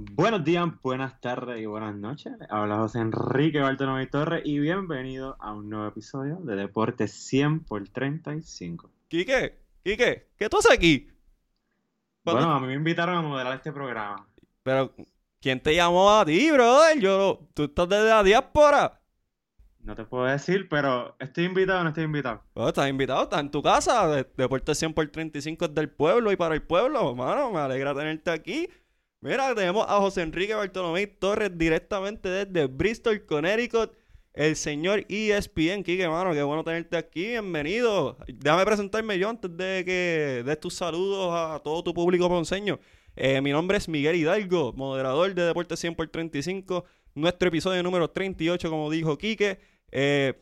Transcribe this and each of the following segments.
Buenos días, buenas tardes y buenas noches. Habla José Enrique Bartolomé Torres y bienvenido a un nuevo episodio de Deporte 100 por 35. Quique, Quique, ¿qué tú haces aquí? ¿Cuándo- Bueno, a mí me invitaron a moderar este programa. Pero, ¿quién te llamó a ti, brother? Yo, tú estás desde la diáspora. No te puedo decir, pero ¿estoy invitado o no estoy invitado? Bueno, estás invitado, estás en tu casa. De- Deporte 100 por 35 es del pueblo y para el pueblo, mano. Me alegra tenerte aquí. Mira, tenemos a José Enrique Bartolomé Torres directamente desde Bristol, Connecticut. El señor ESPN, Quique, mano, qué bueno tenerte aquí. Bienvenido. Déjame presentarme yo antes de que des tus saludos a todo tu público ponceño. Eh, mi nombre es Miguel Hidalgo, moderador de Deporte 100 por 35. Nuestro episodio número 38, como dijo Quique. Eh,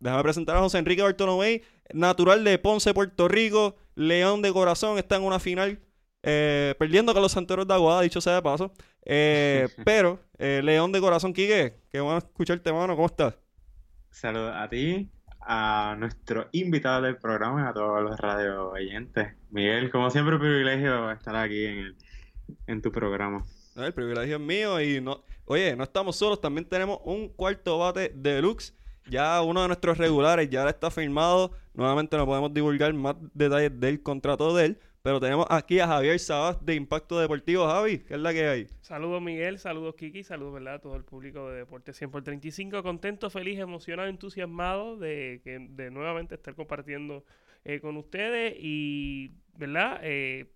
Déjame presentar a José Enrique Bartolomé, natural de Ponce, Puerto Rico, León de corazón, está en una final, eh, perdiendo con los Santeros de Aguada, dicho sea de paso. Eh, pero, eh, León de corazón, Quique, qué bueno escucharte, mano, ¿cómo estás? Saludos a ti, a nuestro invitado del programa y a todos los radio oyentes. Miguel, como siempre, un privilegio estar aquí en, el- en tu programa. El privilegio es mío y no, oye, no estamos solos, también tenemos un cuarto bate deluxe. Ya uno de nuestros regulares ya está firmado. Nuevamente no podemos divulgar más detalles del contrato de él. Pero tenemos aquí a Javier Sabas de Impacto Deportivo. Javi, ¿qué es la que hay? Saludos Miguel, saludos Kiki, saludos ¿verdad? a todo el público de Deporte 100 por 35. Contento, feliz, emocionado, entusiasmado de, que, de nuevamente estar compartiendo eh, con ustedes y, ¿verdad? Eh,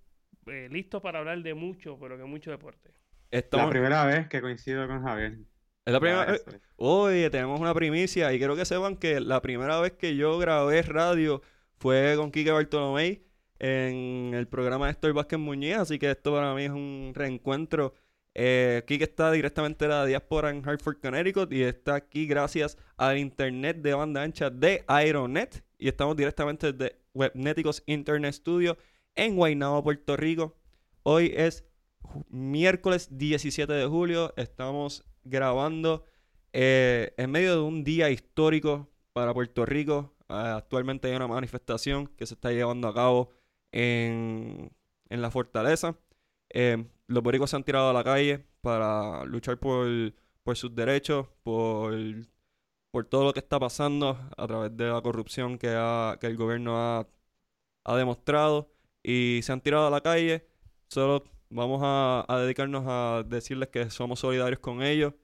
eh, listo para hablar de mucho, pero que mucho deporte. La Estamos- primera vez que coincido con Javier. es la primera vez. Oye, tenemos una primicia y quiero que sepan que la primera vez que yo grabé radio fue con Quique Bartolomé en el programa de Héctor Vázquez Muñiz, así que esto para mí es un reencuentro. Eh, Quique está directamente la diáspora en Hartford, Connecticut y está aquí gracias al internet de banda ancha de Aeronet y estamos directamente desde Webneticos Internet Studio en Guaynabo, Puerto Rico. Hoy es miércoles 17 de julio, estamos grabando eh, en medio de un día histórico para Puerto Rico. Ah, actualmente hay una manifestación que se está llevando a cabo en, en la fortaleza. Eh, los boricos se han tirado a la calle para luchar por, por sus derechos, por, por todo lo que está pasando a través de la corrupción que, ha- que el gobierno ha, ha demostrado. Y se han tirado a la calle. Solo vamos a, a dedicarnos a decirles que somos solidarios con ellos.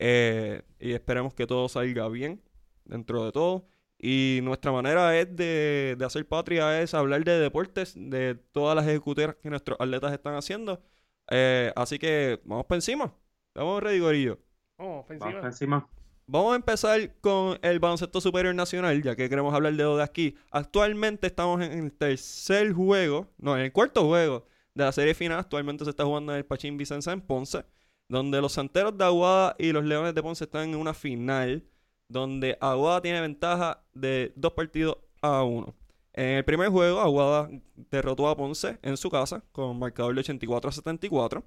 eh, y esperemos que todo salga bien dentro de todo. Y nuestra manera es de, de hacer patria es hablar de deportes, de todas las ejecutorias que nuestros atletas están haciendo. Eh, así que vamos para encima. Vamos, Ready Gorillo. Vamos, Vamos por encima. Vamos a empezar con el baloncesto superior nacional, ya que queremos hablar de lo de aquí. Actualmente estamos en el tercer juego, no, en el cuarto juego de la serie final. Actualmente se está jugando en el Pachín Vicenza en Ponce, donde los Santeros de Aguada y los Leones de Ponce están en una final, donde Aguada tiene ventaja de dos partidos a uno. En el primer juego, Aguada derrotó a Ponce en su casa con marcador de 84 a 74.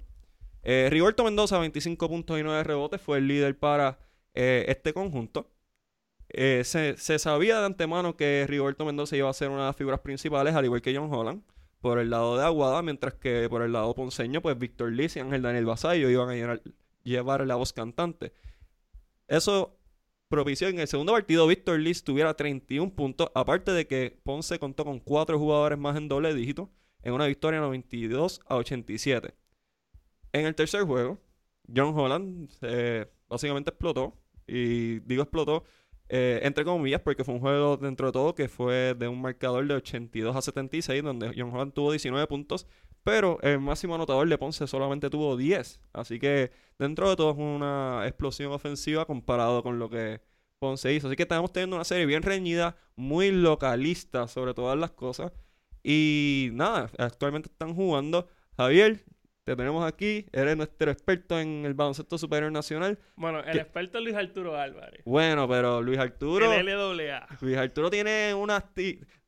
Eh, Rigoberto Mendoza, 25 puntos y 9 rebotes, fue el líder para eh, este conjunto. Eh, se, sabía de antemano que Rigoberto Mendoza iba a ser una de las figuras principales, al igual que John Holland, por el lado de Aguada, mientras que por el lado ponceño, pues Víctor Liz y Ángel Daniel Basayo iban a llevar la voz cantante. Eso propició en el segundo partido Víctor Liz tuviera 31 puntos, aparte de que Ponce contó con cuatro jugadores más en doble dígito, en una victoria 92 a 87. En el tercer juego, John Holland eh, básicamente explotó. Y digo explotó eh, entre comillas porque fue un juego dentro de todo que fue de un marcador de 82 a 76 donde John Holland tuvo 19 puntos. Pero el máximo anotador de Ponce solamente tuvo 10. Así que dentro de todo es una explosión ofensiva comparado con lo que Ponce hizo. Así que estamos teniendo una serie bien reñida, muy localista sobre todas las cosas. Y nada, actualmente están jugando. Javier, te tenemos aquí. Eres nuestro experto en el baloncesto superior nacional. Bueno, el experto es Luis Arturo Álvarez. Bueno, pero Luis Arturo. El LAA. Luis Arturo tiene una.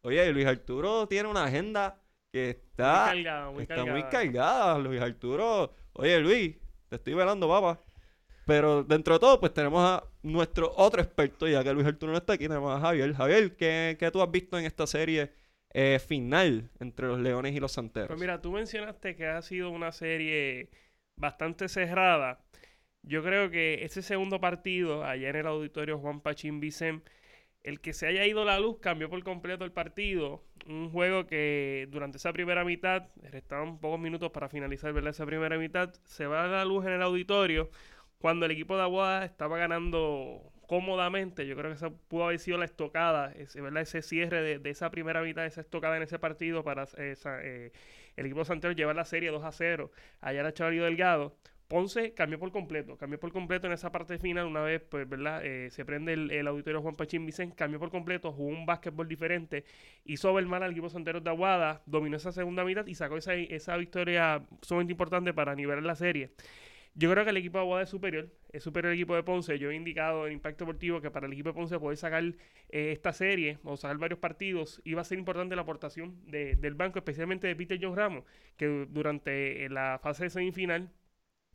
Oye, Luis Arturo tiene una agenda que está. muy cargada, muy está cargada. muy cargada. Luis Arturo. Oye, Luis, te estoy velando, papá. Pero dentro de todo, pues tenemos a nuestro otro experto, ya que Luis Arturo no está aquí, tenemos a Javier. Javier, ¿qué, qué tú has visto en esta serie eh, final entre los Leones y los Santeros? Pues mira, tú mencionaste que ha sido una serie bastante cerrada. Yo creo que ese segundo partido, allá en el auditorio Juan Pachín Vicente, el que se haya ido la luz cambió por completo el partido. Un juego que durante esa primera mitad, restaban pocos minutos para finalizar esa primera mitad, se va a la luz en el auditorio cuando el equipo de Aguada estaba ganando cómodamente. Yo creo que esa pudo haber sido la estocada, ese, ¿verdad? ese cierre de, esa primera mitad, esa estocada en ese partido para eh, el equipo de Santiago llevar la serie 2 a 0. Allá era Chavalito Delgado. Ponce cambió por completo, cambió por completo en esa parte final, una vez, pues, ¿verdad? Eh, se prende el, auditorio Juan Pachín Vicente, cambió por completo, jugó un básquetbol diferente, hizo ver mal al equipo Santeros de Aguada, dominó esa segunda mitad y sacó esa, esa victoria sumamente importante para nivelar la serie. Yo creo que el equipo de Aguada es superior, es superior al equipo de Ponce. Yo he indicado en Impacto Deportivo que para el equipo de Ponce poder sacar eh, esta serie o sacar varios partidos iba a ser importante la aportación del banco, especialmente de Peter John Ramos, que durante la fase de semifinal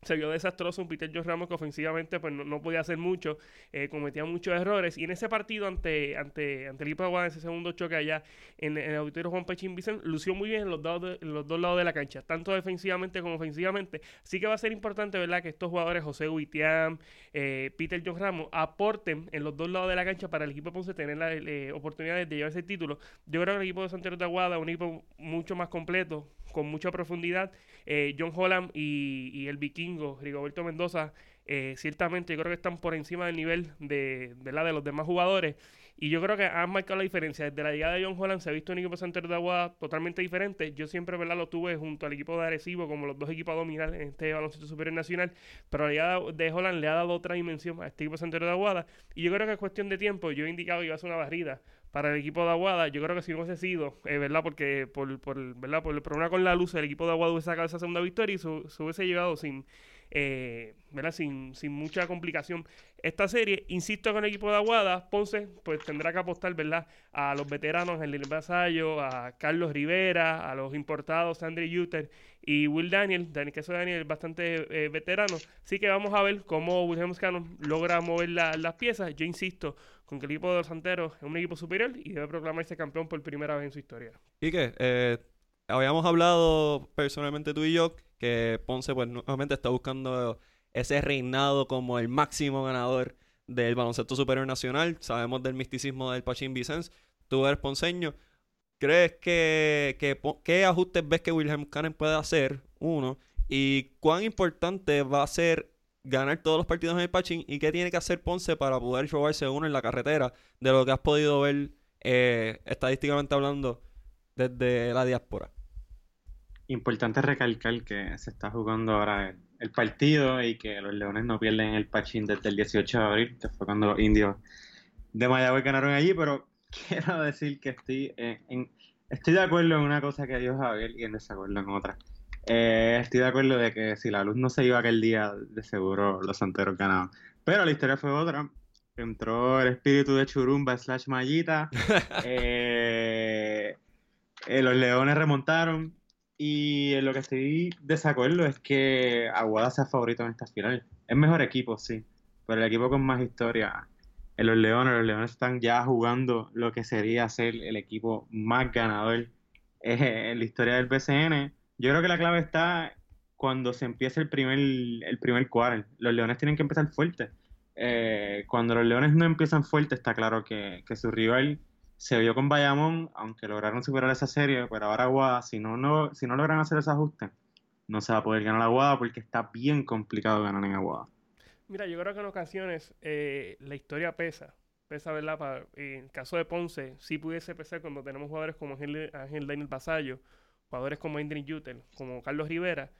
se vio desastroso un Peter George Ramos que ofensivamente pues no, podía hacer mucho, eh, cometía muchos errores. Y en ese partido ante, ante, ante el de Aguada, ese segundo choque allá en, el auditorio Juan Pechín Vicente, lució muy bien en los, dos los dos lados de la cancha, tanto defensivamente como ofensivamente, así que va a ser importante verdad que estos jugadores, José Huitiam, eh, Peter George Ramos, aporten en los dos lados de la cancha para el equipo de Ponce tener la eh, oportunidad de llevarse el título. Yo creo que el equipo de Santiago de Aguada, un equipo mucho más completo, con mucha profundidad, John Holland y el Viking Rigoberto Mendoza, eh, ciertamente yo creo que están por encima del nivel de, de los demás jugadores. Y yo creo que han marcado la diferencia. Desde la llegada de John Holland se ha visto un equipo de de Agua totalmente diferente. Yo siempre lo tuve junto al equipo de Arecibo como los dos equipos a dominar en este baloncesto superior nacional. Pero la llegada de Holland le ha dado otra dimensión a este equipo de de Aguada. Y yo creo que es cuestión de tiempo. Yo he indicado que iba a ser una barrida para el equipo de Aguada. Yo creo que si hubiese sido, eh, ¿verdad? Porque por, por, ¿verdad? por el problema con la luz, el equipo de Aguada hubiese sacado esa segunda victoria y se, hubiese llevado sin, eh. Sin, sin mucha complicación esta serie. Insisto con el equipo de Aguada, Ponce pues tendrá que apostar, ¿verdad? A los veteranos, el Vasallo, a Carlos Rivera, a los importados, Andre Yuter y Will Daniel. Daniel que Daniel es bastante eh, veterano. Así que vamos a ver cómo Wilhelm Cannon logra mover las piezas. Yo insisto con que el equipo de los Santeros es un equipo superior y debe proclamarse campeón por primera vez en su historia. ¿Y qué? Eh, habíamos hablado personalmente tú y yo que Ponce pues nuevamente está buscando ese reinado como el máximo ganador del baloncesto superior nacional. Sabemos del misticismo del Pachín Vicens. Tú eres ponceño. ¿Crees que, qué ajustes ves que Wilhelm Cannon puede hacer? Uno. ¿Y cuán importante va a ser ganar todos los partidos en el Pachín y qué tiene que hacer Ponce para poder robarse uno en la carretera de lo que has podido ver eh, estadísticamente hablando desde la diáspora. Importante recalcar que se está jugando ahora el, partido y que los Leones no pierden el Pachín desde el 18 de abril, que fue cuando los indios de Mayagüez ganaron allí, pero quiero decir que estoy en, estoy de acuerdo en una cosa que dijo Javier y en desacuerdo en otra. Eh, estoy de acuerdo de que si la luz no se iba aquel día, de seguro los santeros ganaban. Pero la historia fue otra. Entró el espíritu de Churumba slash Mallita. Eh, eh, los leones remontaron. Y lo que estoy desacuerdo es que Aguada sea favorito en esta final. Es mejor equipo, sí. Pero el equipo con más historia. En los leones, los leones están ya jugando lo que sería ser el equipo más ganador en la historia del BCN yo creo que la clave está cuando se empieza el primer, el. Los Leones tienen que empezar fuerte. Eh, cuando los Leones no empiezan fuerte, está claro que, su rival se vio con Bayamón, aunque lograron superar esa serie, pero ahora Aguada, si no, no, si no logran hacer ese ajuste, no se va a poder ganar Aguada porque está bien complicado ganar en Aguada. Mira, yo creo que en ocasiones eh, la historia pesa. Pesa, ¿verdad? En el caso de Ponce, sí pudiese pesar cuando tenemos jugadores como Ángel, Daniel Basayo jugadores como Andrew Yutel, como Carlos Rivera,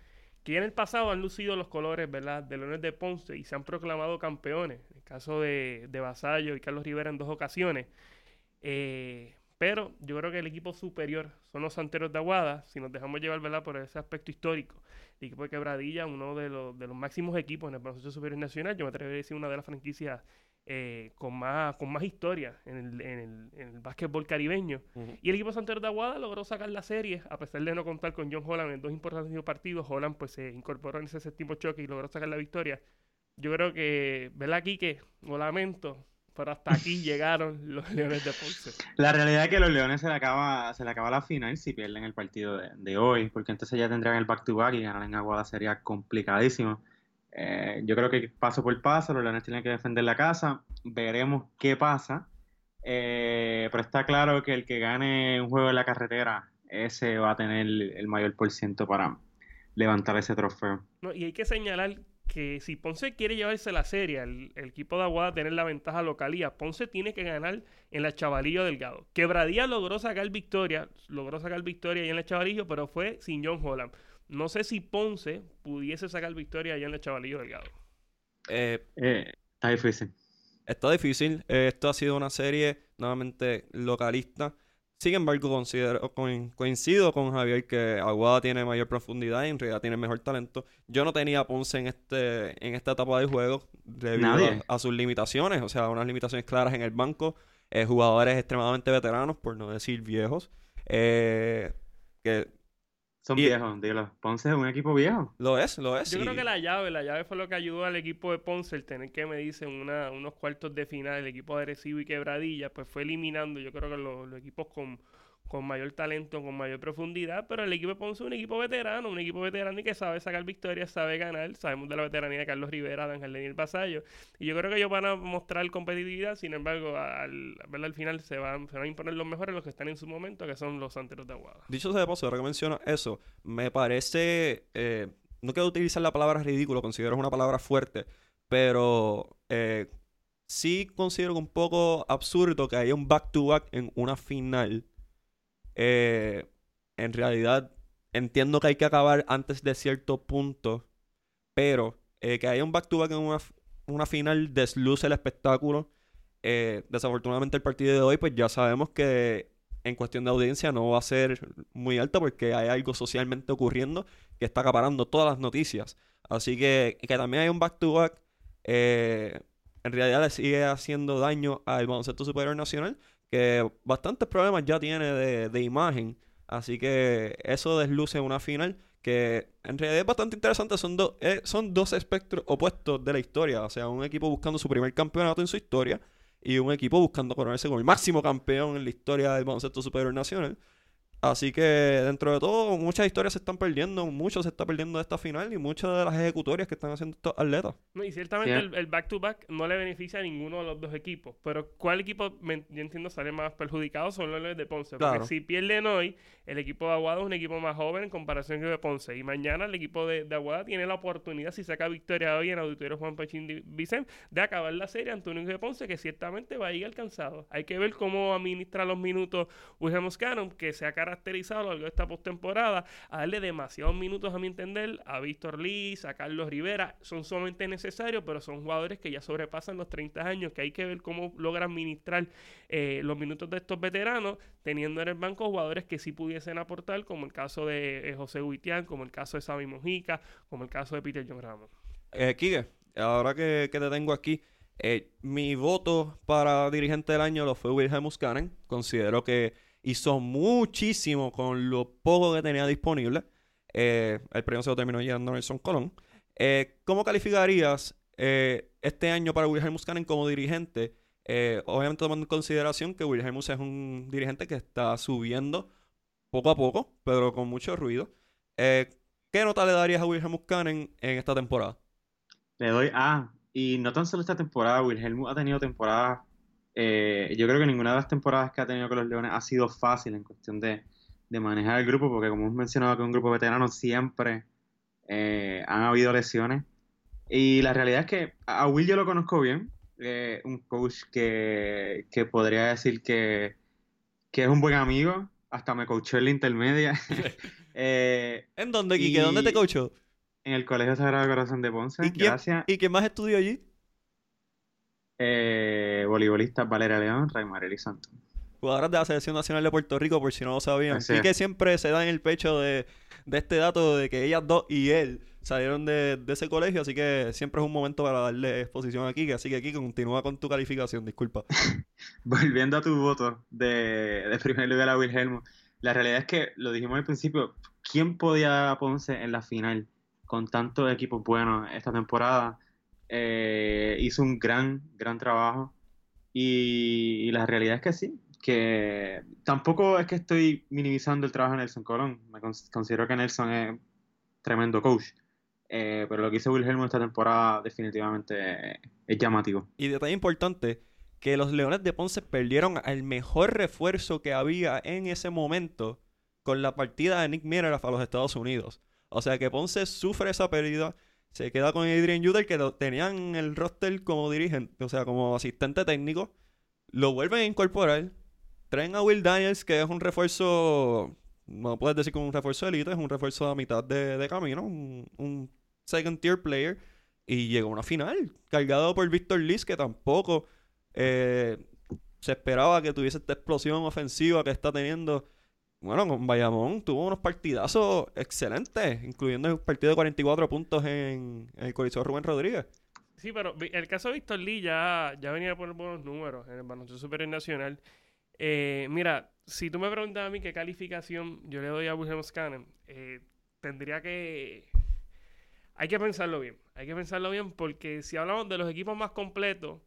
que en el pasado han lucido los colores, ¿verdad?, de Leones de Ponce y se han proclamado campeones. En el caso de, de Vasallo y Carlos Rivera en dos ocasiones. Eh, pero yo creo que el equipo superior son los Santeros de Aguada, si nos dejamos llevar, ¿verdad?, por ese aspecto histórico. El equipo de Quebradilla, uno de los, de los máximos equipos en el proceso superior nacional, yo me atrevería a decir una de las franquicias eh, con, más, con más historia en el, en el, en el básquetbol caribeño. Y el equipo Santander de Aguada logró sacar la serie, a pesar de no contar con John Holland en dos importantes partidos. Holland pues se incorporó en ese séptimo choque y logró sacar la victoria. Yo creo que, ¿verdad, Quique? Lo lamento, pero hasta aquí llegaron los Leones de Ponce. La realidad es que los Leones se le acaba, se le acaba la final si pierden el partido de, de hoy, porque entonces ya tendrían el back-to-back y ganar en Aguada sería complicadísimo. Eh, yo creo que paso por paso, los Leones tienen que defender la casa, veremos qué pasa, eh, pero está claro que el que gane un juego en la carretera, ese va a tener el mayor por ciento para levantar ese trofeo. No, y hay que señalar que si Ponce quiere llevarse la serie, el, equipo de Aguada tener la ventaja localía, Ponce tiene que ganar en la Chavalillo Delgado. Quebradía logró sacar victoria, logró sacar victoria ahí en la Chavalillo, pero fue sin John Holland. No sé si Ponce pudiese sacar victoria allá en la Chavalillo Delgado. Eh, eh, está difícil. Está difícil. Eh, esto ha sido una serie nuevamente localista. Sin embargo, considero, coincido con Javier que Aguada tiene mayor profundidad y en realidad tiene mejor talento. Yo no tenía a Ponce en este en esta etapa del juego debido a, sus limitaciones, o sea, unas limitaciones claras en el banco, eh, jugadores extremadamente veteranos, por no decir viejos, eh, que son viejos, dilo. Ponce es un equipo viejo. Lo es, lo es. Yo creo que la llave, la llave fue lo que ayudó al equipo de Ponce el tener que medirse en una, unos cuartos de final, el equipo de y Quebradilla, pues fue eliminando, yo creo que los equipos con con mayor talento, con mayor profundidad, pero el equipo de Ponce es un equipo veterano, un equipo veterano y que sabe sacar victorias, sabe ganar. Sabemos de la veteranía de Carlos Rivera, de Ángel Daniel Basallo. Y yo creo que ellos van a mostrar competitividad, sin embargo, al, al final se van, a imponer los mejores, los que están en su momento, que son los santeros de Aguada. Dicho sea de paso, ahora que menciona eso, me parece, eh, no quiero utilizar la palabra ridículo, considero una palabra fuerte, pero eh, sí considero un poco absurdo que haya un back-to-back -back en una final eh, en realidad entiendo que hay que acabar antes de cierto punto, pero eh, que haya un back-to-back en una, final desluce el espectáculo. Eh, desafortunadamente el partido de hoy, pues ya sabemos que en cuestión de audiencia no va a ser muy alto porque hay algo socialmente ocurriendo que está acaparando todas las noticias. Así que que también hay un back-to-back, en realidad le sigue haciendo daño al baloncesto superior nacional que bastantes problemas ya tiene de, imagen. Así que eso desluce una final que en realidad es bastante interesante. Son, dos eh, son dos espectros opuestos de la historia. O sea, un equipo buscando su primer campeonato en su historia y un equipo buscando coronarse como el máximo campeón en la historia del baloncesto superior nacional. Así que dentro de todo, muchas historias se están perdiendo, mucho se está perdiendo de esta final y muchas de las ejecutorias que están haciendo estos atletas. No, y ciertamente el back-to-back no le beneficia a ninguno de los dos equipos, pero ¿cuál equipo, yo entiendo, sale más perjudicado? Son los de Ponce. Porque si pierden hoy, el equipo de Aguada es un equipo más joven en comparación con el de Ponce. Y mañana el equipo de, Aguada tiene la oportunidad, si saca victoria hoy en Auditorio Juan Pachín Vicente, de acabar la serie ante un de Ponce que ciertamente va a ir alcanzado. Hay que ver cómo administra los minutos Wilhelm Cannon, que se ha caracterizado a lo largo de esta postemporada, a darle demasiados minutos, a mi entender, a Víctor Liz, a Carlos Rivera. Son sumamente necesarios, pero son jugadores que ya sobrepasan los 30 años, que hay que ver cómo logra administrar eh, los minutos de estos veteranos, teniendo en el banco jugadores que sí pudiesen aportar, como el caso de eh, José Huitián, como el caso de Sammy Mojica, como el caso de Peter John Ramos. Eh, Kike, ahora que, te tengo aquí, eh, mi voto para dirigente del año lo fue Wilhelm Muscanen. Considero que hizo muchísimo con lo poco que tenía disponible. el premio se lo terminó llegando Nelson Colón. ¿Cómo calificarías este año para Wilhelm Muscanen como dirigente? Eh, obviamente tomando en consideración que Wilhelmus es un dirigente que está subiendo poco a poco, pero con mucho ruido. Eh, ¿Qué nota le darías a Wilhelmus Cannon en esta temporada? Le doy A. Y no tan solo esta temporada, Wilhelmus ha tenido temporadas. Eh, yo creo que ninguna de las temporadas que ha tenido con los Leones ha sido fácil en cuestión de, manejar el grupo, porque como hemos mencionado que un grupo veterano siempre han habido lesiones. Y la realidad es que a Will yo lo conozco bien, eh, un coach que, podría decir que, es un buen amigo. Hasta me coachó en la intermedia. Eh, ¿En dónde, Kike? ¿Dónde te coachó? En el Colegio Sagrado Corazón de Ponce. ¿Y quién, Gracias. ¿Y quién más estudió allí? Eh, voleibolista Valeria León, Raymar Santos. Jugadoras de la Selección Nacional de Puerto Rico, por si no lo sabían. Y que siempre se da en el pecho de, de este dato de que ellas dos y él salieron de, ese colegio, así que siempre es un momento para darle exposición aquí, así que aquí continúa con tu calificación, disculpa. Volviendo a tu voto de, de primer lugar a Wilhelmo, la realidad es que, lo dijimos al principio, ¿quién podía dar a Ponce en la final con tantos equipos buenos esta temporada? Eh, hizo un gran, gran trabajo Y, la realidad es que sí, que tampoco es que estoy minimizando el trabajo de Nelson Colón. Me cons- considero que Nelson es tremendo coach. Eh, pero lo que hizo Wilhelm esta temporada definitivamente es llamativo. Y detalle importante, que los Leones de Ponce perdieron el mejor refuerzo que había en ese momento con la partida de Nick Miller a los Estados Unidos. O sea que Ponce sufre esa pérdida, se queda con Adrian Juder que lo tenían en el roster como dirigente, o sea, como asistente técnico, lo vuelven a incorporar, traen a Will Daniels que es un refuerzo, no puedes decir como un refuerzo de élite, es un refuerzo a mitad de, camino, un, un second tier player. Y llegó a una final, cargado por Víctor Liz, que tampoco eh, se esperaba que tuviese esta explosión ofensiva que está teniendo. Bueno, con Bayamón tuvo unos partidazos excelentes, incluyendo el partido de 44 puntos en, en el Coliseo Rubén Rodríguez. Sí, pero el caso de Víctor Lee ya, ya venía a poner buenos números en el baloncesto superior nacional. Eh, mira, si tú me preguntas a mí qué calificación yo le doy a Wilhelm Scanner, eh, tendría que... Hay que pensarlo bien, hay que pensarlo bien porque si hablamos de los equipos más completos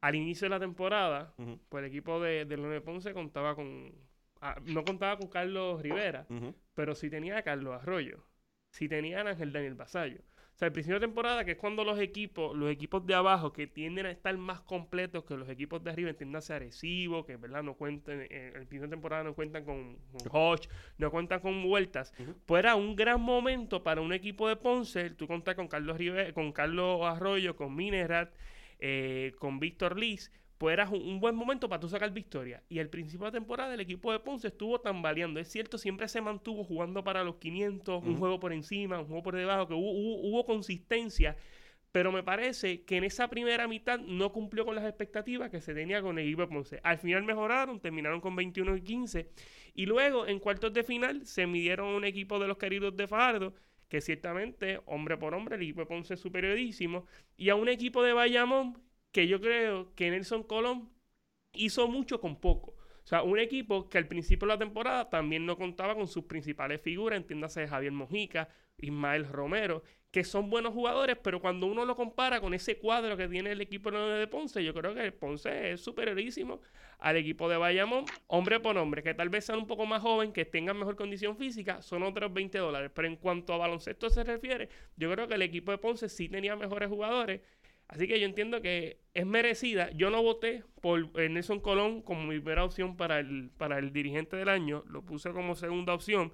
al inicio de la temporada, pues el equipo de, de Ponce contaba con... ah, no contaba con Carlos Rivera, pero sí tenía a Carlos Arroyo, sí tenía a Ángel Daniel Basallo. O sea, el principio de temporada, que es cuando los equipos, los equipos de abajo, que tienden a estar más completos que los equipos de arriba, entiéndase Arecibo, que verdad no cuentan, en el principio de temporada no cuentan con, con Hodge, no cuentan con vueltas, pues era un gran momento para un equipo de Ponce, tú contar con Carlos Rive- con Carlos Arroyo, con Minerat, eh, con Víctor Liz, pues era un, buen momento para tú sacar victoria. Y al principio de la temporada el equipo de Ponce estuvo tambaleando. Es cierto, siempre se mantuvo jugando para los 500, un juego por encima, un juego por debajo, que hubo, hubo, hubo consistencia. Pero me parece que en esa primera mitad no cumplió con las expectativas que se tenía con el equipo de Ponce. Al final mejoraron, terminaron con 21 y 15. Y luego, en cuartos de final, se midieron a un equipo de los queridos de Fajardo, que ciertamente, hombre por hombre, el equipo de Ponce es superiorísimo. Y a un equipo de Bayamón, que yo creo que Nelson Colón hizo mucho con poco. O sea, un equipo que al principio de la temporada también no contaba con sus principales figuras, entiéndase Javier Mojica, Ismael Romero, que son buenos jugadores, pero cuando uno lo compara con ese cuadro que tiene el equipo de Ponce, yo creo que el Ponce es superiorísimo al equipo de Bayamón, hombre por hombre, que tal vez sean un poco más joven, que tengan mejor condición física, son otros 20 dólares. Pero en cuanto a baloncesto se refiere, yo creo que el equipo de Ponce sí tenía mejores jugadores. Así que yo entiendo que es merecida. Yo no voté por Nelson Colón como mi primera opción para el, para el dirigente del año. Lo puse como segunda opción.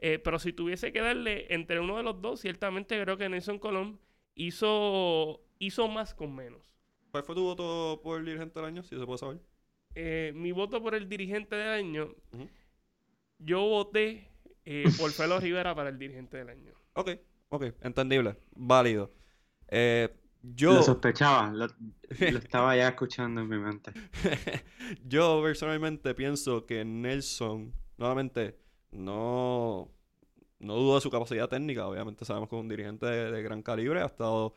Eh, pero si tuviese que darle entre uno de los dos, ciertamente creo que Nelson Colón hizo, hizo más con menos. ¿Cuál fue tu voto por el dirigente del año? Si se puede saber. Eh, mi voto por el dirigente del año, yo voté eh, por Felo Rivera para el dirigente del año. Ok, ok, entendible, válido. Eh, yo, Lo sospechaba, lo, lo estaba ya escuchando en mi mente. yo personalmente pienso que Nelson, nuevamente, no, no dudo de su capacidad técnica. Obviamente sabemos que es un dirigente de, de gran calibre, ha, estado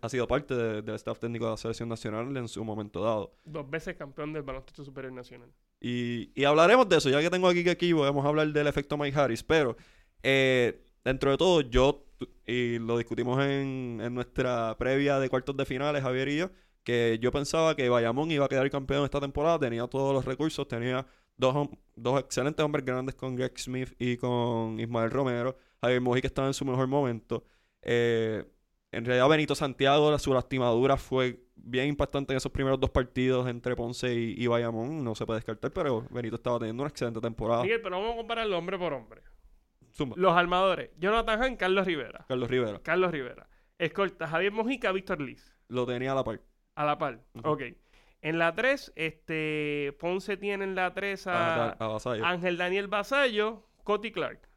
ha sido parte de- del staff técnico de la selección nacional en su momento dado. Dos veces campeón del baloncesto superior nacional. Y, y hablaremos de eso, ya que tengo aquí que aquí vamos a hablar del efecto Mike Harris, pero eh, dentro de todo yo, y lo discutimos en, en nuestra previa de cuartos de finales, Javier y yo, que yo pensaba que Bayamón iba a quedar campeón esta temporada, tenía todos los recursos, tenía dos, dos excelentes hombres grandes con Greg Smith y con Ismael Romero, Javier Mojica estaba en su mejor momento. Eh, en realidad Benito Santiago, su lastimadura fue bien impactante en esos primeros dos partidos entre Ponce y, y Bayamón, no se puede descartar, pero Benito estaba teniendo una excelente temporada. Miguel, pero vamos a compararlo hombre por hombre. Zumba. Los armadores, Jonathan Han, Carlos Rivera. Carlos Rivera, Carlos Rivera. Escolta, Javier Mojica, Víctor Liz. lo tenía a la par. A la par. Ujú. Ok. En la 3, este, Ponce tiene en la 3 a, A, a Vasallo. Ángel Daniel Basallo, Coti Clark.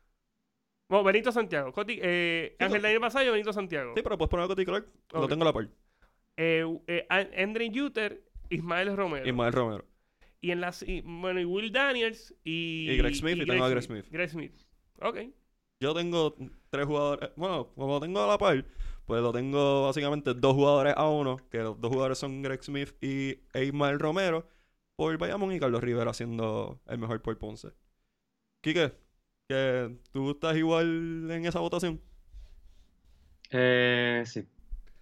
Bueno, Benito Santiago. Coti- eh, Sí, Ángel no. Daniel Basallo, Benito Santiago. Sí, pero puedes poner a Cody Clark, lo tengo a la par. Eh, eh, An- Andrew Yuter, Ismael Romero. Ismael Romero. Y en las y- bueno, y Will Daniels y, Y Greg Smith, y tengo a Greg Smith. Greg Smith. Ok. Yo tengo tres jugadores. Bueno, como lo tengo a la par, pues lo tengo básicamente dos jugadores a uno. Que los dos jugadores son Greg Smith y e Ismael Romero. Por Bayamón y Carlos Rivera siendo el mejor por Ponce. Quique, que ¿tú estás igual en esa votación? Eh, sí,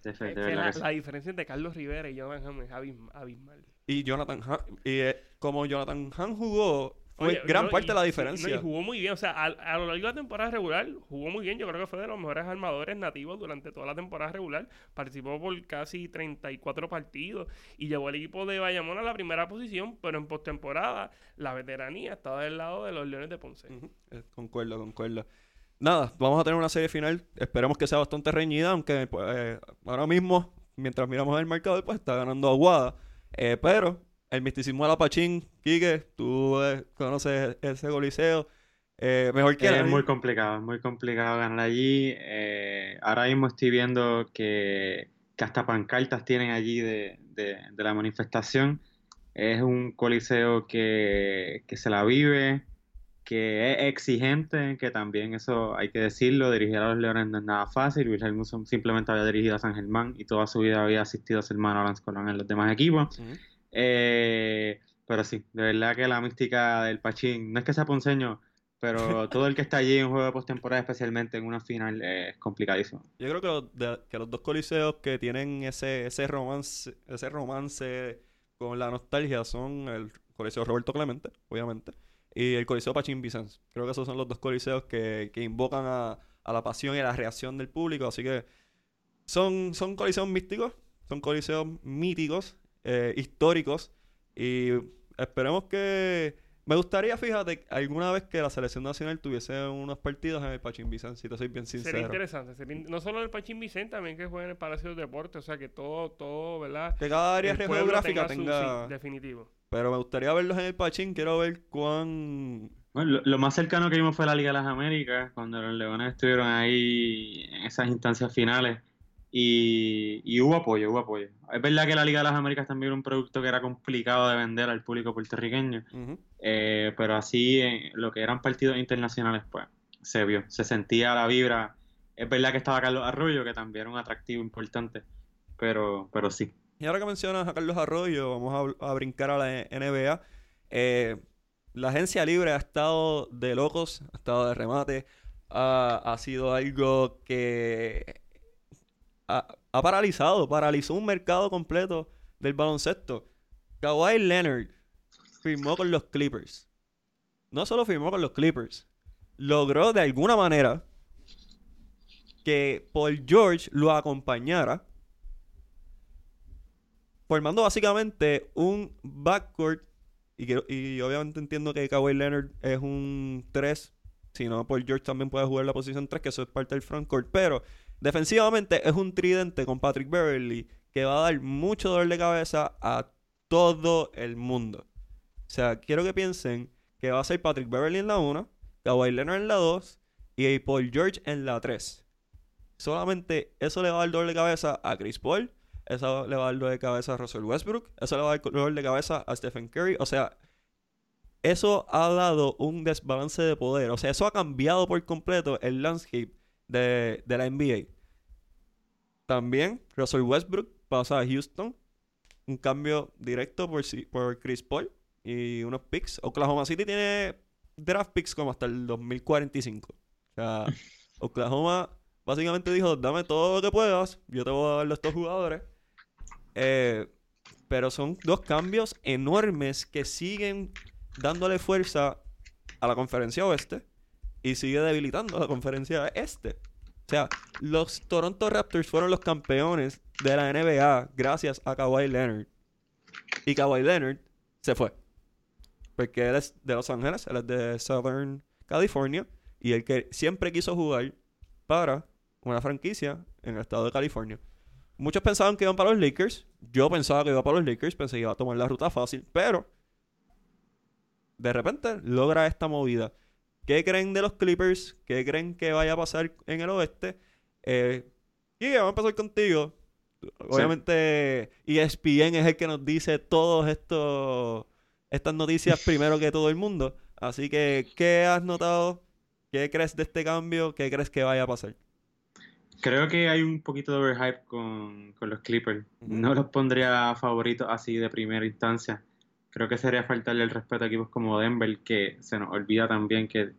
de, fe- la, la diferencia entre Carlos Rivera y Jonathan Han es abism- abismal. Y Jonathan Han, y eh, como Jonathan Han jugó, fue Oye, gran no, parte y- de la diferencia. no, y jugó muy bien. O sea, a, a lo largo de la temporada regular jugó muy bien. Yo creo que fue de los mejores armadores nativos durante toda la temporada regular. Participó por casi 34 partidos y llevó al equipo de Bayamón a la primera posición. Pero en postemporada, la veteranía estaba del lado de los Leones de Ponce. Ujú, eh, Concuerdo, concuerdo. Nada, vamos a tener una serie final. Esperemos que sea bastante reñida, aunque eh, ahora mismo, mientras miramos el marcador, pues está ganando Aguada. Eh, pero el misticismo de la Pachín, Quique, tú eh, conoces ese coliseo eh, mejor que Es muy complicado, es muy complicado ganar allí. Eh, ahora mismo estoy viendo que, que hasta pancartas tienen allí de, de- de la manifestación. Es un coliseo que, que se la vive, que es exigente, que también eso hay que decirlo, dirigir a los Leones no es nada fácil. Hermoso simplemente había dirigido a San Germán y toda su vida había asistido a su hermano Lance Colón en los demás equipos. Eh, pero sí, de verdad que la mística del Pachín, no es que sea ponceño, pero todo el que está allí en un juego de postemporada, especialmente en una final, es complicadísimo. Yo creo que los, de- que los dos coliseos que tienen ese, ese romance, ese romance con la nostalgia son el Coliseo Roberto Clemente, obviamente, y el Coliseo Pachín Vicens. Creo que esos son los dos coliseos que, que invocan a, a la pasión y a la reacción del público, así que son, son coliseos místicos, son coliseos míticos, eh, históricos, y esperemos que... Me gustaría, fíjate, alguna vez que la selección nacional tuviese unos partidos en el Pachín Vicens, si te soy bien Sería sincero. interesante. sería in- no solo el Pachín Vicente, también que juegue en el Palacio de Deportes. O sea, que todo, todo, ¿verdad? Que cada área geográfica tenga su- tenga... sí, definitivo. Pero me gustaría verlos en el Pachín. Quiero ver cuán... Bueno, lo, lo más cercano que vimos fue la Liga de las Américas, cuando los Leones estuvieron ahí en esas instancias finales, y, y hubo apoyo, hubo apoyo. Es verdad que la Liga de las Américas también era un producto que era complicado de vender al público puertorriqueño. Eh, pero así en lo que eran partidos internacionales, pues se vio, se sentía la vibra. Es verdad que estaba Carlos Arroyo, que también era un atractivo importante, pero, pero sí. Y ahora que mencionas a Carlos Arroyo, vamos a, a brincar a la NBA. Eh, la agencia libre ha estado de locos, ha estado de remate. Ha, ha sido algo que ha, paralizado, paralizó un mercado completo del baloncesto. Kawhi Leonard firmó con los Clippers. No solo firmó con los Clippers, logró de alguna manera que Paul George lo acompañara formando básicamente un backcourt. Y, que- y obviamente entiendo que Kawhi Leonard es un 3. Si no, Paul George también puede jugar la posición 3, que eso es parte del frontcourt. Pero defensivamente es un tridente con Patrick Beverly que va a dar mucho dolor de cabeza a todo el mundo. O sea, quiero que piensen que va a ser Patrick Beverly en la 1, Kawhi Leonard en la 2 y Paul George en la 3. Solamente eso le va a dar dolor de cabeza a Chris Paul, eso le va a dar dolor de cabeza a Russell Westbrook, eso le va a dar dolor de cabeza a Stephen Curry. O sea, eso ha dado un desbalance de poder. O sea, eso ha cambiado por completo el landscape de, de la NBA. También Russell Westbrook pasa a Houston. Un cambio directo por, por Chris Paul y unos picks. Oklahoma City tiene draft picks como hasta el 2045. O sea, Oklahoma básicamente dijo, dame todo lo que puedas, yo te voy a dar a estos jugadores. Eh, pero son dos cambios enormes que siguen dándole fuerza a la conferencia oeste y sigue debilitando la conferencia este. O sea, los Toronto Raptors fueron los campeones de la NBA gracias a Kawhi Leonard. Y Kawhi Leonard se fue. Porque él es de Los Ángeles, él es de Southern California. Y él que siempre quiso jugar para una franquicia en el estado de California. Muchos pensaban que iban para los Lakers. Yo pensaba que iba para los Lakers. Pensé que iba a tomar la ruta fácil. Pero de repente logra esta movida. ¿Qué creen de los Clippers? ¿Qué creen que vaya a pasar en el oeste? Eh, y vamos a empezar contigo. Obviamente, E ESPN es el que nos dice todos estos estas noticias primero que todo el mundo. Así que, ¿qué has notado? ¿Qué crees de este cambio? ¿Qué crees que vaya a pasar? Creo que hay un poquito de overhype con, con los Clippers. No los pondría favoritos así de primera instancia. Creo que sería faltarle el respeto a equipos como Denver, que se nos olvida también que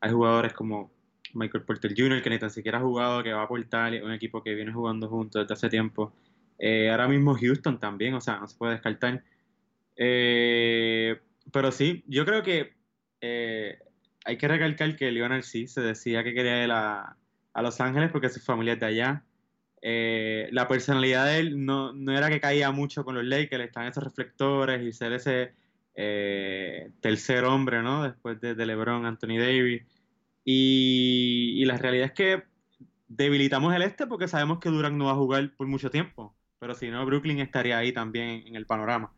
hay jugadores como Michael Porter Jr., que ni tan siquiera ha jugado, que va a aportar, un equipo que viene jugando juntos desde hace tiempo. Eh, ahora mismo Houston también, o sea, no se puede descartar. Eh, pero sí, yo creo que eh, hay que recalcar que Lionel sí se decía que quería ir a, a Los Ángeles porque su familia es de allá. Eh, la personalidad de él no, no, era que caía mucho con los Lakers, estaban esos reflectores y ser ese eh, tercer hombre, ¿no? Después de, de LeBron, Anthony Davis. Y, y, la realidad es que debilitamos el este porque sabemos que Durant no va a jugar por mucho tiempo. Pero si no, Brooklyn estaría ahí también en el panorama.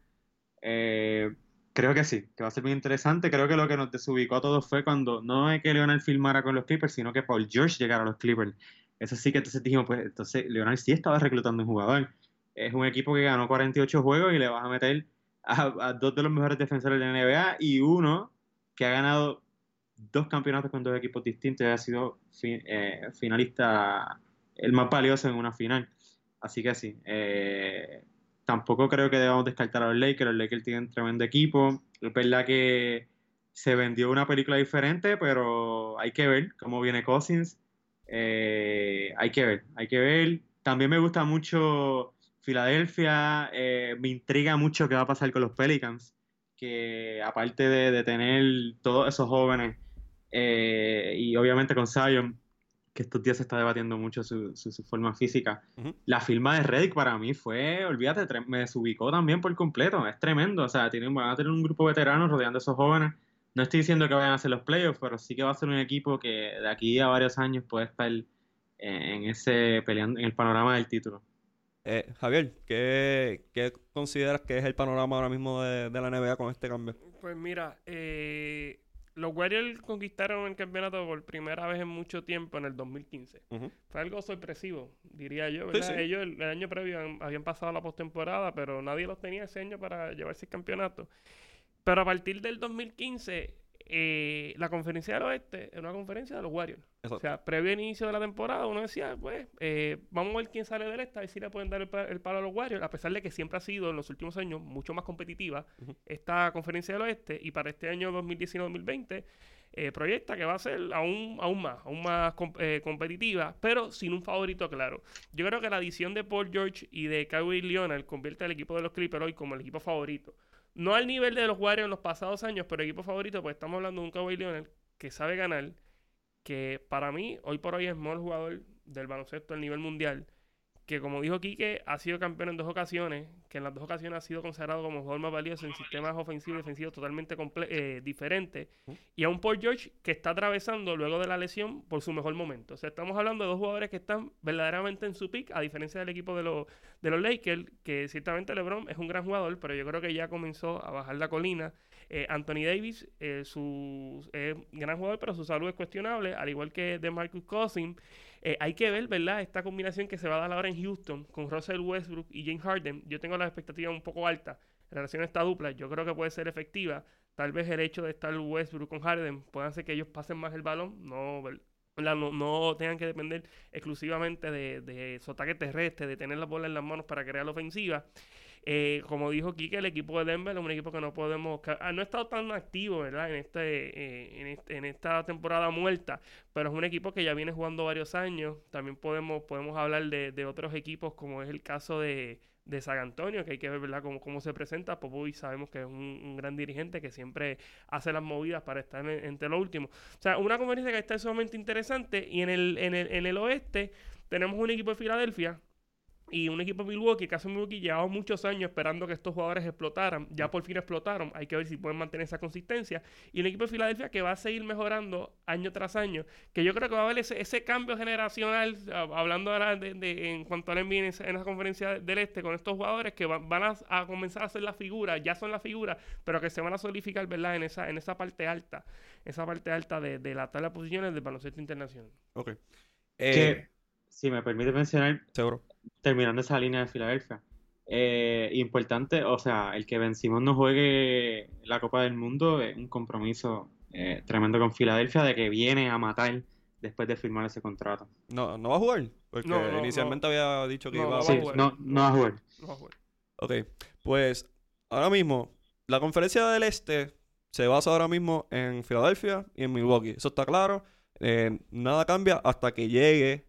Eh, creo que sí, que va a ser muy interesante. Creo que lo que nos desubicó a todos fue cuando no es que Leonard filmara con los Clippers, sino que Paul George llegara a los Clippers. Eso sí que entonces dijimos, pues entonces Leonard sí estaba reclutando un jugador. Es un equipo que ganó 48 juegos y le vas a meter a, dos de los mejores defensores de la NBA y uno que ha ganado dos campeonatos con dos equipos distintos y ha sido eh, finalista, el más valioso en una final. Así que sí, eh, tampoco creo que debamos descartar a los Lakers. Los Lakers tienen tremendo equipo. Es verdad que se vendió una película diferente, pero hay que ver cómo viene Cousins. Eh, hay que ver, hay que ver. También me gusta mucho Filadelfia. Eh, me intriga mucho qué va a pasar con los Pelicans. Que aparte de, de tener todos esos jóvenes eh, y obviamente con Zion, que estos días se está debatiendo mucho su, su, su forma física. Uh -huh. La firma de Reddick para mí fue, olvídate, me desubicó también por completo. Es tremendo. O sea, tienen, van a tener un grupo de veteranos rodeando a esos jóvenes. No estoy diciendo que vayan a hacer los playoffs, pero sí que va a ser un equipo que de aquí a varios años puede estar en ese peleando, en el panorama del título. Eh, Javier, ¿qué, ¿qué, consideras que es el panorama ahora mismo de, de la NBA con este cambio? Pues mira, eh, los Warriors conquistaron el campeonato por primera vez en mucho tiempo en el 2015. Uh -huh. Fue algo sorpresivo, diría yo. Sí, sí. Ellos el, el, año previo habían, habían pasado la postemporada, pero nadie los tenía ese año para llevarse el campeonato. Pero a partir del 2015, eh, la conferencia del oeste es una conferencia de los Warriors. Exacto. O sea, previo al inicio de la temporada, uno decía, pues, eh, vamos a ver quién sale del este, a ver si le pueden dar el, el, palo a los Warriors, a pesar de que siempre ha sido en los últimos años mucho más competitiva uh -huh. esta conferencia del oeste, y para este año 2019-2020 eh, proyecta que va a ser aún, aún más, aún más comp eh, competitiva, pero sin un favorito claro. Yo creo que la adición de Paul George y de Kawhi Leonard convierte al equipo de los Clippers hoy como el equipo favorito. No al nivel de los Warriors en los pasados años, pero equipo favorito, pues estamos hablando de un Kawhi Leonard que sabe ganar, que para mí, hoy por hoy es el mejor jugador del baloncesto a nivel mundial que como dijo Quique, ha sido campeón en dos ocasiones, que en las dos ocasiones ha sido consagrado como jugador más valioso en sistemas ofensivos y defensivos totalmente eh, diferentes, y a un Paul George que está atravesando luego de la lesión por su mejor momento. O sea, estamos hablando de dos jugadores que están verdaderamente en su pick, a diferencia del equipo de, los de los Lakers, que ciertamente LeBron es un gran jugador, pero yo creo que ya comenzó a bajar la colina. Eh, Anthony Davis, eh, su eh, gran jugador, pero su salud es cuestionable, al igual que de Marcus Cousins. Eh, hay que ver, ¿verdad? Esta combinación que se va a dar ahora en Houston con Russell Westbrook y James Harden. Yo tengo las expectativas un poco altas en relación a esta dupla. Yo creo que puede ser efectiva. Tal vez el hecho de estar Westbrook con Harden pueda hacer que ellos pasen más el balón. No, no, no, tengan que depender exclusivamente de, de su ataque terrestre, de tener la bola en las manos para crear la ofensiva. Eh, como dijo Kike, el equipo de Denver es un equipo que no podemos. Que, ah, no ha estado tan activo, ¿verdad? En, este, eh, en, este, en, esta temporada muerta, pero es un equipo que ya viene jugando varios años. También podemos, podemos hablar de, de otros equipos, como es el caso de, de San Antonio, que hay que ver ¿verdad? Cómo, se presenta. Popovich sabemos que es un, gran dirigente que siempre hace las movidas para estar en, entre lo último. O sea, una conferencia que está sumamente interesante. Y en el, en el, en el oeste tenemos un equipo de Filadelfia y un equipo de Milwaukee, que hace Milwaukee llevaba muchos años esperando que estos jugadores explotaran, ya por fin explotaron, hay que ver si pueden mantener esa consistencia. Y un equipo de Filadelfia que va a seguir mejorando año tras año, que yo creo que va a haber ese, ese cambio generacional, hablando ahora de, de, en cuanto al NBA en, esa conferencia del Este, con estos jugadores que van, van a, a, comenzar a ser la figura, ya son la figura, pero que se van a solidificar, ¿verdad? En esa, en esa parte alta, esa parte alta de, de la tabla de posiciones del baloncesto internacional. Ok. Eh, si me permite mencionar, seguro terminando esa línea de Filadelfia. Eh, importante, o sea, el que Ben Simon no juegue la Copa del Mundo es un compromiso eh, tremendo con Filadelfia de que viene a matar después de firmar ese contrato. No, no va a jugar, porque no, no, inicialmente no. había dicho que iba a, sí, jugar. No, no va a jugar. No va a jugar. Ok, pues ahora mismo, la conferencia del Este se basa ahora mismo en Filadelfia y en Milwaukee. Eso está claro. Eh, nada cambia hasta que llegue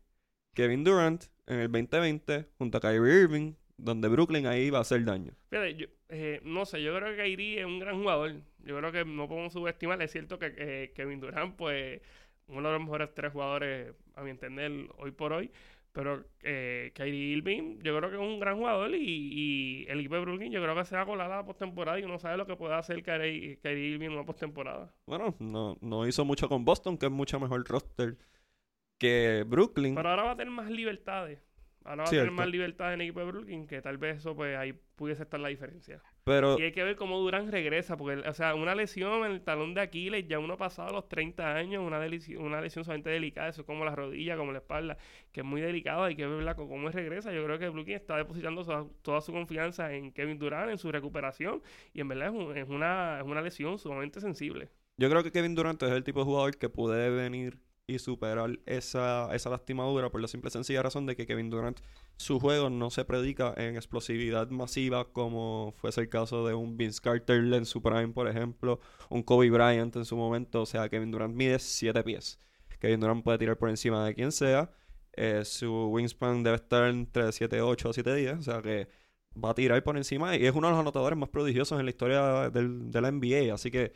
Kevin Durant en el 2020 junto a Kyrie Irving donde Brooklyn ahí va a hacer daño. Fíjate, yo, eh, no sé, yo creo que Kyrie es un gran jugador. Yo creo que no podemos subestimar. Es cierto que eh, Kevin Durant, pues, uno de los mejores tres jugadores, a mi entender, hoy por hoy. Pero eh, Kyrie Irving, yo creo que es un gran jugador y, y el equipo de Brooklyn, yo creo que se va a colar a la postemporada y uno sabe lo que puede hacer Kyrie, Kyrie Irving en una postemporada. Bueno, no, no hizo mucho con Boston, que es mucho mejor roster que Brooklyn. Pero ahora va a tener más libertades. Ahora va a tener más libertades en el equipo de Brooklyn, que tal vez eso, pues ahí pudiese estar la diferencia. Pero Y hay que ver cómo Durán regresa, porque, o sea, una lesión en el talón de Aquiles, ya uno pasado los 30 años, una, una lesión solamente delicada, eso es como la rodilla, como la espalda, que es muy delicado, hay que con cómo regresa. Yo creo que Brooklyn está depositando su- toda su confianza en Kevin Durant, en su recuperación, y en verdad es, un- es una, es una lesión sumamente sensible. yo creo que Kevin Durant es el tipo de jugador que puede venir y superar esa, esa lastimadura por la simple sencilla razón de que Kevin Durant, su juego no se predica en explosividad masiva como fuese el caso de un Vince Carter en su prime, por ejemplo, un Kobe Bryant en su momento. O sea, Kevin Durant mide 7 pies. Kevin Durant puede tirar por encima de quien sea. Eh, su wingspan debe estar entre 7.8 a 7.10. O sea que va a tirar por encima y es uno de los anotadores más prodigiosos en la historia del- de la NBA. Así que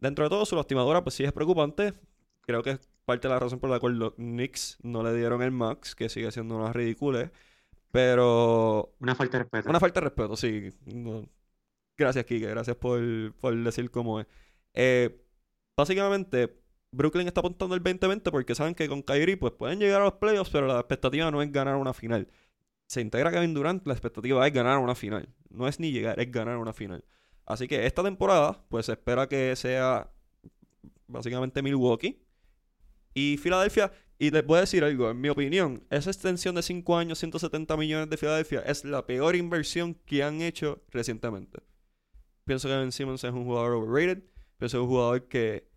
dentro de todo, su lastimadura, pues sí es preocupante. Creo que es parte de la razón por la cual los Knicks no le dieron el max, que sigue siendo una ridícula. Pero Una falta de respeto. una falta de respeto, sí. No. Gracias, Kike. Gracias por, por decir cómo es. Eh, básicamente, Brooklyn está apuntando el 2020 porque saben que con Kyrie pues, pueden llegar a los playoffs, pero la expectativa no es ganar una final. Se integra Kevin Durant, la expectativa es ganar una final. No es ni llegar, es ganar una final. Así que esta temporada, pues se espera que sea básicamente Milwaukee y Filadelfia. Y les voy a decir algo, en mi opinión, esa extensión de 5 años, 170 millones de Filadelfia, es la peor inversión que han hecho recientemente. Pienso que Ben Simmons es un jugador overrated. Pienso que es un jugador que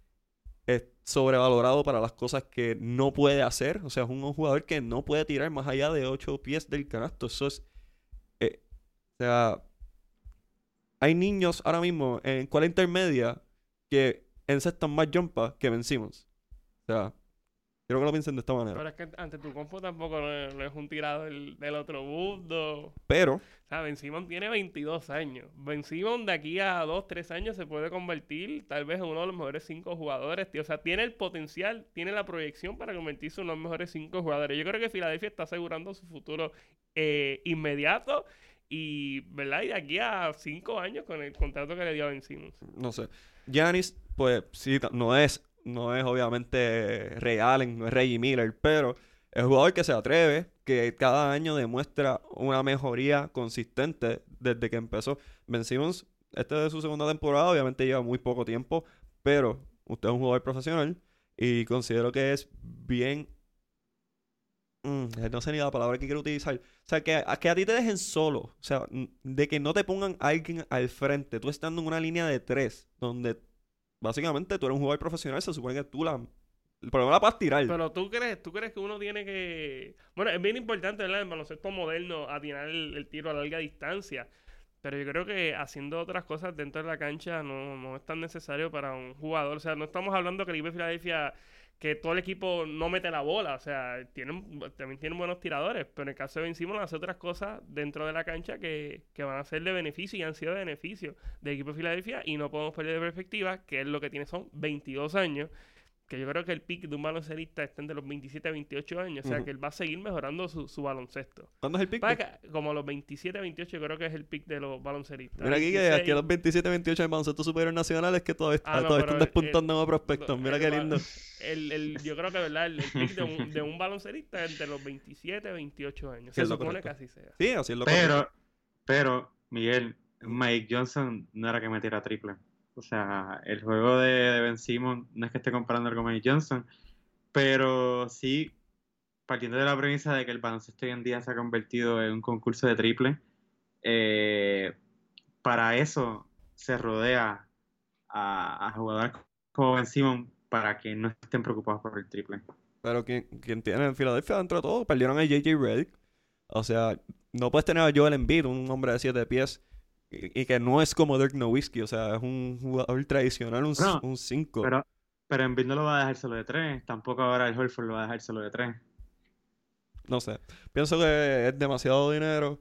es sobrevalorado para las cosas que no puede hacer. O sea, es un jugador que no puede tirar más allá de 8 pies del canasto. Eso es. eh, o sea, hay niños ahora mismo en escuela intermedia que encestan más jumpas que Ben Simmons. O sea, quiero que lo piensen de esta manera. Pero es que ante tu compo tampoco no es, no es un tirado del, del otro mundo. Pero, O sea, Ben Simon tiene 22 años. Ben Simon de aquí a 2, 3 años se puede convertir tal vez en uno de los mejores 5 jugadores. tío. O sea, tiene el potencial, tiene la proyección para convertirse en uno de los mejores 5 jugadores. Yo creo que Filadelfia está asegurando su futuro eh, inmediato y, ¿verdad? Y de aquí a 5 años con el contrato que le dio a Ben Simmons. no sé. Giannis, pues sí, no es, no es obviamente Ray Allen, no es Reggie Miller, pero es un jugador que se atreve, que cada año demuestra una mejoría consistente desde que empezó. Ben Simmons, esta es su segunda temporada, obviamente lleva muy poco tiempo, pero usted es un jugador profesional y considero que es bien... Mm, no sé ni la palabra que quiero utilizar. O sea, que a, que a ti te dejen solo. O sea, de que no te pongan alguien al frente. Tú estando en una línea de tres, donde básicamente tú eres un jugador profesional, se supone que tú la... El problema la puedes tirar. Pero tú crees, tú crees que uno tiene que. Bueno, es bien importante, ¿verdad? En baloncesto moderno, atinar el, el tiro a larga distancia. Pero yo creo que haciendo otras cosas dentro de la cancha no, no es tan necesario para un jugador. O sea, no estamos hablando que el equipo de Filadelfia, que todo el equipo no mete la bola. O sea, tienen, también tienen buenos tiradores. Pero en el caso de Ben Simmons hace otras cosas dentro de la cancha que, que van a ser de beneficio y han sido de beneficio del equipo de Filadelfia. Y no podemos perder de perspectiva que él lo que tiene son 22 años que yo creo que el pick de un baloncerista está entre los 27 a 28 años. O sea, que él va a seguir mejorando su, su baloncesto. ¿Cuándo es el pick? Como a los 27 a 28 yo creo que es el pick de los balonceristas. Mira aquí que 26, aquí a los 27, 28 en baloncesto superior nacional es que todavía, Ah, no, todavía están despuntando nuevos prospectos. Mira el qué lindo. El, el- yo creo que, ¿verdad? El, el pick de un, de un baloncerista es entre los 27 a 28 años. Sí, Se es lo supone que así sea. Sí, así es lo correcto. Pero, pero, Miguel, Mike Johnson no era que metiera triple. O sea, el juego de, Ben Simmons no es que esté comparando con Mike Johnson, pero sí, partiendo de la premisa de que el baloncesto hoy en día se ha convertido en un concurso de triple, eh, para eso se rodea a, jugadores como Ben Simmons para que no estén preocupados por el triple. Pero quien, quien tiene en Filadelfia dentro de todo, perdieron a JJ Redick. O sea, no puedes tener a Joel Embiid, un hombre de 7 pies, y, y que no es como Dirk Nowitzki. O sea, es un jugador tradicional, un No, 5. Pero, pero Embiid no lo va a dejar solo de tres, tampoco ahora el Horford lo va a dejar solo de tres. No sé. Pienso que es demasiado dinero.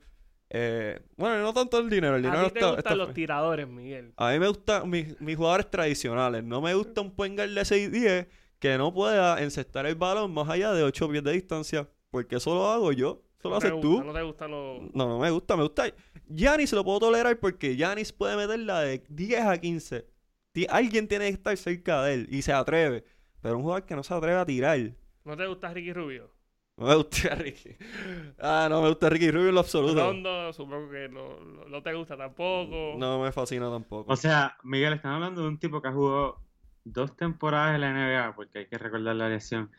Eh, bueno, no tanto el dinero, el dinero A ti te está, gustan está los tiradores, Miguel. A mí me gustan mis, mis jugadores tradicionales. No me gusta un point guard de 6'10 que no pueda encestar el balón más allá de 8 pies de distancia. Porque eso lo hago yo. Eso lo haces gusta, tú. No te gustan los... No, no me gusta, me gusta. Giannis lo puedo tolerar porque Giannis puede meterla de 10 a 15. Ti- Alguien tiene que estar cerca de él y se atreve. Pero un jugador que no se atreve a tirar. ¿No te gusta Ricky Rubio? No me gusta Ricky. Ah, no me gusta Ricky Rubio en lo absoluto. Rondo, supongo que no, no- no te gusta tampoco. No me fascina tampoco. O sea, Miguel, están hablando de un tipo que ha jugado dos temporadas en la NBA, porque hay que recordar la lesión,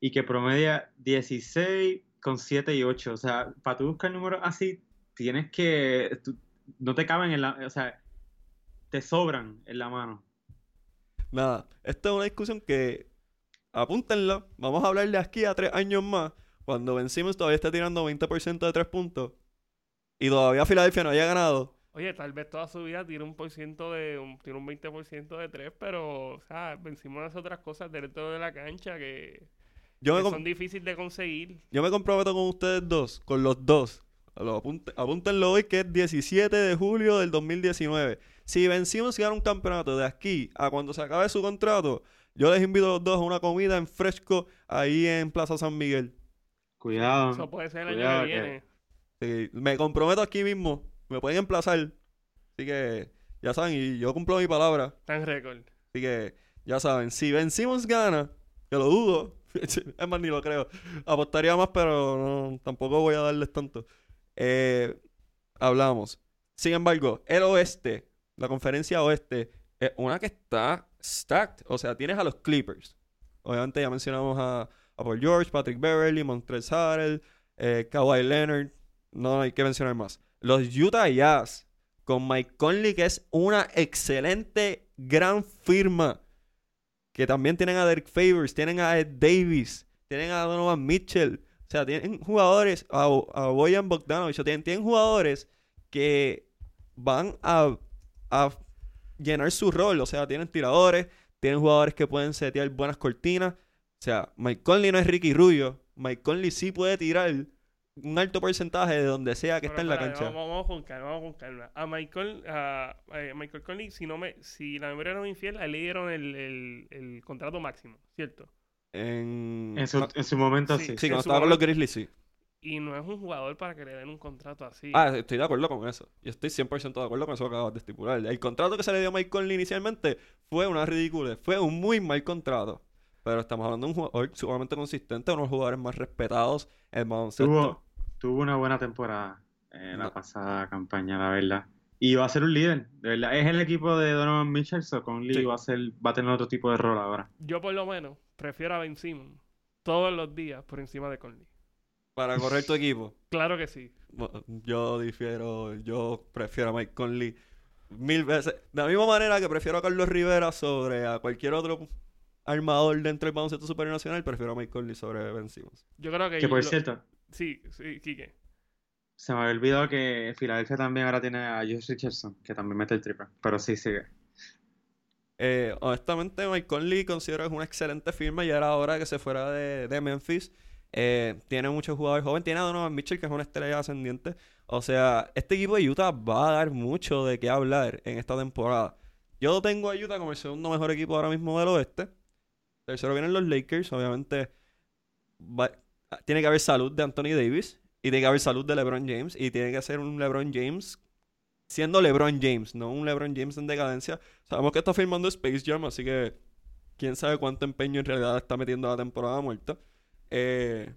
y que promedia 16 con 7 y 8. O sea, para tú buscar números así, tienes que... tú- no te caben en la... O sea, te sobran en la mano. Nada, esto es una discusión que apúntenlo. Vamos a hablar de aquí a tres años más. Cuando Ben Simmons todavía está tirando 20% de tres puntos. Y todavía Filadelfia no haya ganado. Oye, tal vez toda su vida tiene un por ciento de... Un, tiene un 20% de tres, pero... O sea, vencimos las otras cosas dentro de la cancha que, Yo que son difíciles de conseguir. yo me comprometo con ustedes dos, con los dos. Lo apunte- apúntenlo hoy que es 17 de julio del 2019. Si Ben Simmons gana un campeonato de aquí a cuando se acabe su contrato, yo les invito a los dos a una comida en fresco ahí en Plaza San Miguel. Cuidado. Eso puede ser el Cuidado año que que- viene. Sí, me comprometo aquí mismo. Me pueden emplazar. Así que, ya saben, y yo cumplo mi palabra. Tan récord. Así que, ya saben, si Ben Simmons gana, que lo dudo. es más, ni lo creo. Apostaría más, pero tampoco voy a darles tanto. Eh, hablamos. Sin embargo, el oeste, la conferencia oeste, es una que está stacked. O sea, tienes a los Clippers. Obviamente ya mencionamos a, a Paul George, Patrick Beverly, Montrezl Harrell, eh, Kawhi Leonard. No hay que mencionar más. Los Utah Jazz con Mike Conley, que es una excelente, gran firma. Que también tienen a Derek Favors, tienen a Ed Davis, tienen a Donovan Mitchell. O sea, tienen jugadores, a, a Boyan Bogdanovich, tienen, tienen jugadores que van a, a llenar su rol. O sea, tienen tiradores, tienen jugadores que pueden setear buenas cortinas. O sea, Mike Conley no es Ricky Rubio. Mike Conley sí puede tirar un alto porcentaje de donde sea que está en la cancha. Vamos, vamos con calma, vamos con calma. A Michael, a, a Michael Conley, si no me, si la memoria no me infiel, a él le dieron el, el, el contrato máximo, ¿cierto? En... En su, en su momento Sí, sí. Cuando estaba con los Grizzlies, sí. Y no es un jugador para que le den un contrato así. Ah, estoy de acuerdo con eso. Yo estoy 100% de acuerdo con eso que acabas de estipular. El contrato que se le dio a Mike Conley inicialmente fue una ridícula. Fue un muy mal contrato. Pero estamos hablando de un jugador sumamente consistente, uno de los jugadores más respetados en baloncesto. Tuvo, tuvo una buena temporada en la No. pasada campaña, la verdad. Y va a ser un líder, de verdad. Es el equipo de Donovan Mitchell, so Conley Sí. va a ser, va a tener otro tipo de rol ahora. Yo por lo menos prefiero a Ben Simmons todos los días por encima de Conley. Para correr tu equipo. Claro que sí. Yo difiero, yo prefiero a Mike Conley mil veces. De la misma manera que prefiero a Carlos Rivera sobre a cualquier otro armador dentro del baloncesto superior nacional, prefiero a Mike Conley sobre Ben Simmons. Yo creo que... Que por lo- cierto, Sí, sí, Quique. se me había olvidado que Filadelfia también ahora tiene a Josh Richardson, que también mete el triple. Pero sí, sigue. Eh, honestamente, Mike Conley considero que es una excelente firma y era hora que se fuera de, de Memphis. Eh, tiene muchos jugadores jóvenes. Tiene a Donovan Mitchell, que es una estrella ascendiente. O sea, este equipo de Utah va a dar mucho de qué hablar en esta temporada. Yo tengo a Utah como el segundo mejor equipo ahora mismo del oeste. Tercero vienen los Lakers. Obviamente, va- tiene que haber salud de Anthony Davis. Y tiene que haber salud de LeBron James. Y tiene que ser un LeBron James siendo LeBron James, no un LeBron James en decadencia. Sabemos que está firmando Space Jam, así que quién sabe cuánto empeño en realidad está metiendo a la temporada muerta. Eh,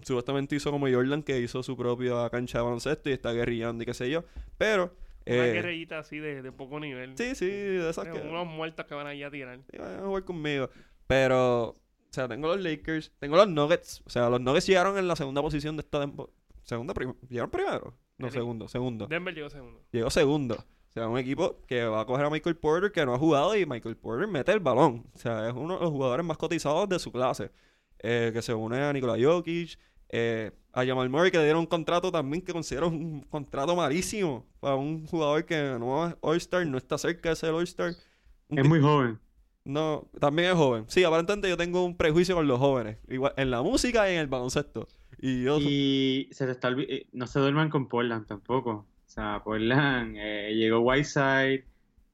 supuestamente hizo como Jordan, que hizo su propia cancha de baloncesto y está guerrillando y qué sé yo. Pero, Una eh, guerrillita así de, de poco nivel. sí, sí, de esas que Unos muertos que van allá a tirar. sí, vayan a jugar conmigo. Pero, o sea, tengo los Lakers, tengo los Nuggets. O sea, los Nuggets llegaron en la segunda posición de esta temporada. ¿Segunda? prim- ¿Llegaron primero? No, segundo, segundo. Denver llegó segundo. Llegó segundo. O sea, un equipo que va a coger a Michael Porter que no ha jugado y Michael Porter mete el balón. O sea, es uno de los jugadores más cotizados de su clase. Eh, que se une a Nikola Jokic, eh, a Jamal Murray que le dieron un contrato también que considero un contrato malísimo para un jugador que no es All-Star, no está cerca de ser All-Star. Es muy joven. No, también es joven. Sí, aparentemente yo tengo un prejuicio con los jóvenes. Igual en la música y en el baloncesto. Y yo... Y se te está eh, no se duerman con Portland tampoco. O sea, Portland eh, llegó Whiteside,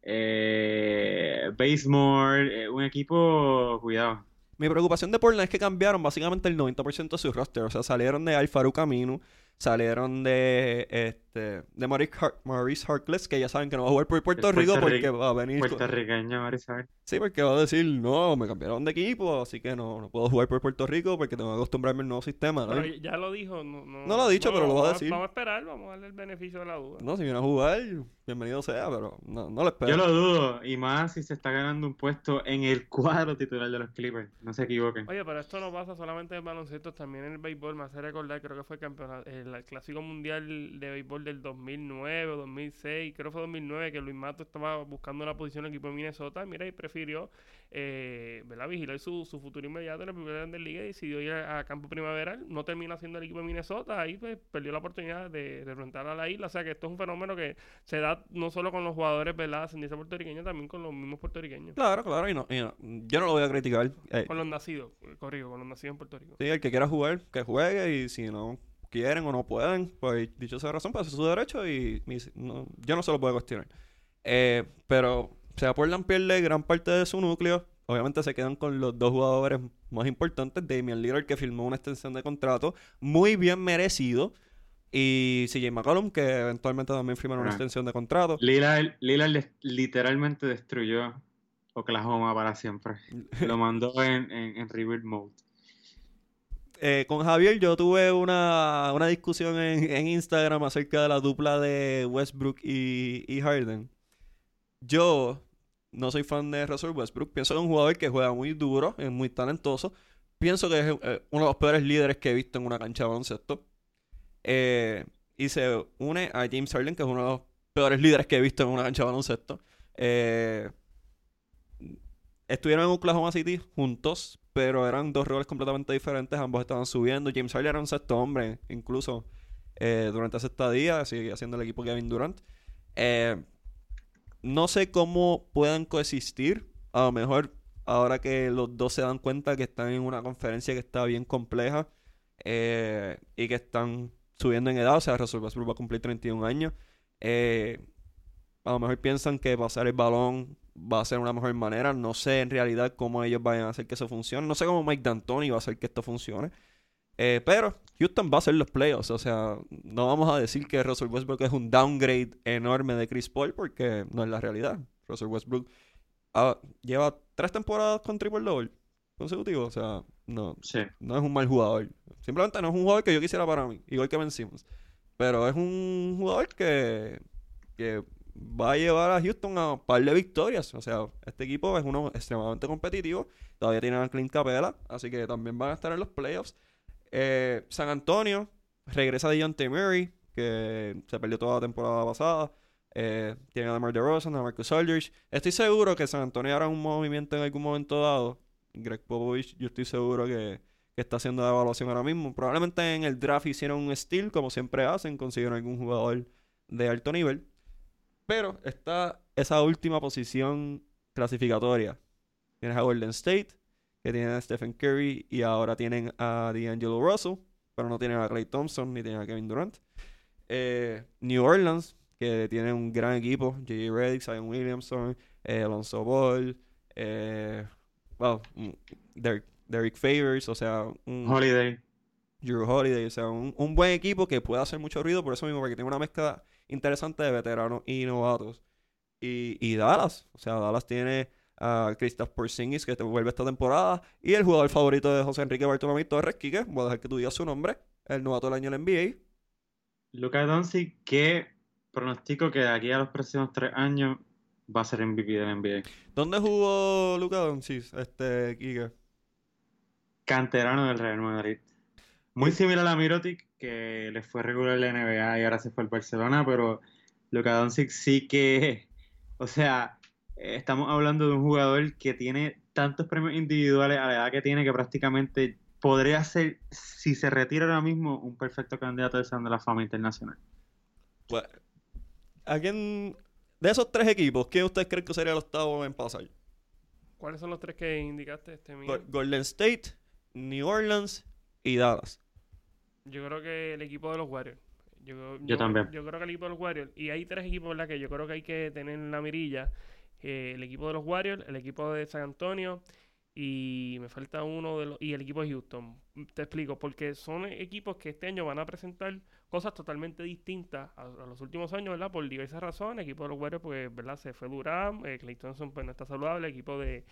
eh, Basemore, eh, un equipo, cuidado. Mi preocupación de Portland es que cambiaron básicamente el 90% de su roster. O sea, salieron de Alfaru Camino, salieron de este de Maurice, Har- Maurice Harkless, que ya saben que no va a jugar por Puerto El Rico porque va a venir... Puertorriqueño, Marisabel. Sí, porque va a decir, no, me cambiaron de equipo, así que no, no puedo jugar por Puerto Rico porque tengo que acostumbrarme al nuevo sistema. ¿no? Pero ya lo dijo. No, no, No lo ha dicho, pero lo va a decir. Vamos a esperar, vamos a darle el beneficio de la duda. No, si viene a jugar, bienvenido sea, pero no, no lo espero. Yo lo dudo, y más si se está ganando un puesto en el cuadro titular de los Clippers. No se equivoquen. Oye, pero esto no pasa solamente en baloncesto, también en el béisbol. Me hace recordar, creo que fue el campeonato, el clásico mundial de béisbol del 2009 o 2006, creo que fue 2009, que Luis Mato estaba buscando una posición en el equipo de Minnesota. Mira, y prefirió eh, ¿verdad? vigilar su, su futuro inmediato en la primera Grandes Liga y decidió ir a, a campo primaveral. No termina siendo el equipo de Minnesota, ahí pues perdió la oportunidad de representar a la isla. O sea que esto es un fenómeno que se da no solo con los jugadores, ¿verdad? Ascendencia puertorriqueña, también con los mismos puertorriqueños. Claro, claro, y no, y no- yo no lo voy a criticar. Eh, Con los nacidos, corrijo, con los nacidos en Puerto Rico. sí, el que quiera jugar, que juegue, y si no quieren o no pueden, pues dicho esa razón, pues es su derecho y no- yo no se lo puedo cuestionar. Eh, pero, o sea, Portland pierde gran parte de su núcleo. Obviamente se quedan con los dos jugadores más importantes, Damian Lillard, que firmó una extensión de contrato muy bien merecido, y CJ McCollum, que eventualmente también firmaron una extensión de contrato. Lillard, Lillard literalmente destruyó Oklahoma para siempre. Lo mandó en, en, en rebuild mode. Eh, con Javier yo tuve una, una discusión en, en Instagram acerca de la dupla de Westbrook y, y Harden. Yo no soy fan de Russell Westbrook. Pienso que es un jugador que juega muy duro, es muy talentoso. Pienso que es eh, uno de los peores líderes que he visto en una cancha de baloncesto. Eh, y se une a James Harden, que es uno de los peores líderes que he visto en una cancha de baloncesto. Estuvieron en Oklahoma City juntos, pero eran dos roles completamente diferentes. Ambos estaban subiendo. James Harden era un sexto hombre, incluso eh, durante esa estadía, sigue haciendo el equipo Kevin Durant. Eh, no sé cómo puedan coexistir. A lo mejor ahora que los dos se dan cuenta que están en una conferencia que está bien compleja eh, y que están subiendo en edad. O sea, Russell Westbrook va a cumplir 31 años. Eh, a lo mejor piensan que pasar el balón va a ser una mejor manera. No sé en realidad cómo ellos vayan a hacer que eso funcione. No sé cómo Mike D'Antoni va a hacer que esto funcione. Eh, pero Houston va a hacer los playoffs. O sea, no vamos a decir que Russell Westbrook es un downgrade enorme de Chris Paul porque no es la realidad. Russell Westbrook ah, lleva tres temporadas con triple double consecutivo. O sea, no, Sí. no es un mal jugador. Simplemente no es un jugador que yo quisiera para mí, igual que Ben Simmons. Pero es un jugador que, que va a llevar a Houston a un par de victorias. O sea, este equipo es uno extremadamente competitivo. Todavía tienen a Clint Capela, así que también van a estar en los playoffs. Eh, San Antonio regresa Deontay Murray, que se perdió toda la temporada pasada. Eh, tienen a DeMar DeRozan, a Marcus Aldridge. Estoy seguro que San Antonio hará un movimiento en algún momento dado. Greg Popovich, yo estoy seguro que, que está haciendo la evaluación ahora mismo. Probablemente en el draft hicieron un steal, como siempre hacen, consiguieron algún jugador de alto nivel. Pero está esa última posición clasificatoria. Tienes a Golden State, que tienen a Stephen Curry y ahora tienen a D'Angelo Russell, pero no tienen a Clay Thompson ni tienen a Kevin Durant. Eh, New Orleans, que tiene un gran equipo, J.J. Redick, Zion Williamson, eh, Alonso Ball, eh, well, mm, Derek Favors, o sea, un Holiday. Drew Holiday, o sea, un, un buen equipo que puede hacer mucho ruido por eso mismo, porque tiene una mezcla interesante de veteranos y novatos. Y, y Dallas, o sea, Dallas tiene a Kristaps Porzingis que te vuelve esta temporada y el jugador favorito de José Enrique Bartolomé Torres, Quique, voy a dejar que tú digas su nombre, el novato del año en NBA. Luka Doncic, que pronostico que de aquí a los próximos tres años va a ser MVP del NBA. ¿Dónde jugó Luka Doncic, este Quique? Canterano del Real Madrid. Muy similar a Mirotic, que le fue regular en la NBA y ahora se fue al Barcelona, pero Luka Doncic sí que, o sea, estamos hablando de un jugador que tiene tantos premios individuales a la edad que tiene que prácticamente podría ser, si se retira ahora mismo, un perfecto candidato de Salón de la Fama Internacional. Pues, ¿a quién, de esos tres equipos, quién ustedes creen que sería el octavo en pasar? ¿Cuáles son los tres que indicaste, este? Golden State, New Orleans y Dallas. Yo creo que el equipo de los Warriors. Yo, Yo también. Yo creo que el equipo de los Warriors. Y hay tres equipos, ¿verdad? Que yo creo que hay que tener en la mirilla. Eh, el equipo de los Warriors, el equipo de San Antonio y me falta uno de los... Y el equipo de Houston. Te explico, porque son equipos que este año van a presentar cosas totalmente distintas a, a los últimos años, ¿verdad? Por diversas razones. El equipo de los Warriors, pues, ¿verdad? Se fue Durán, eh, Clay Thompson, pues, no está saludable. El equipo de,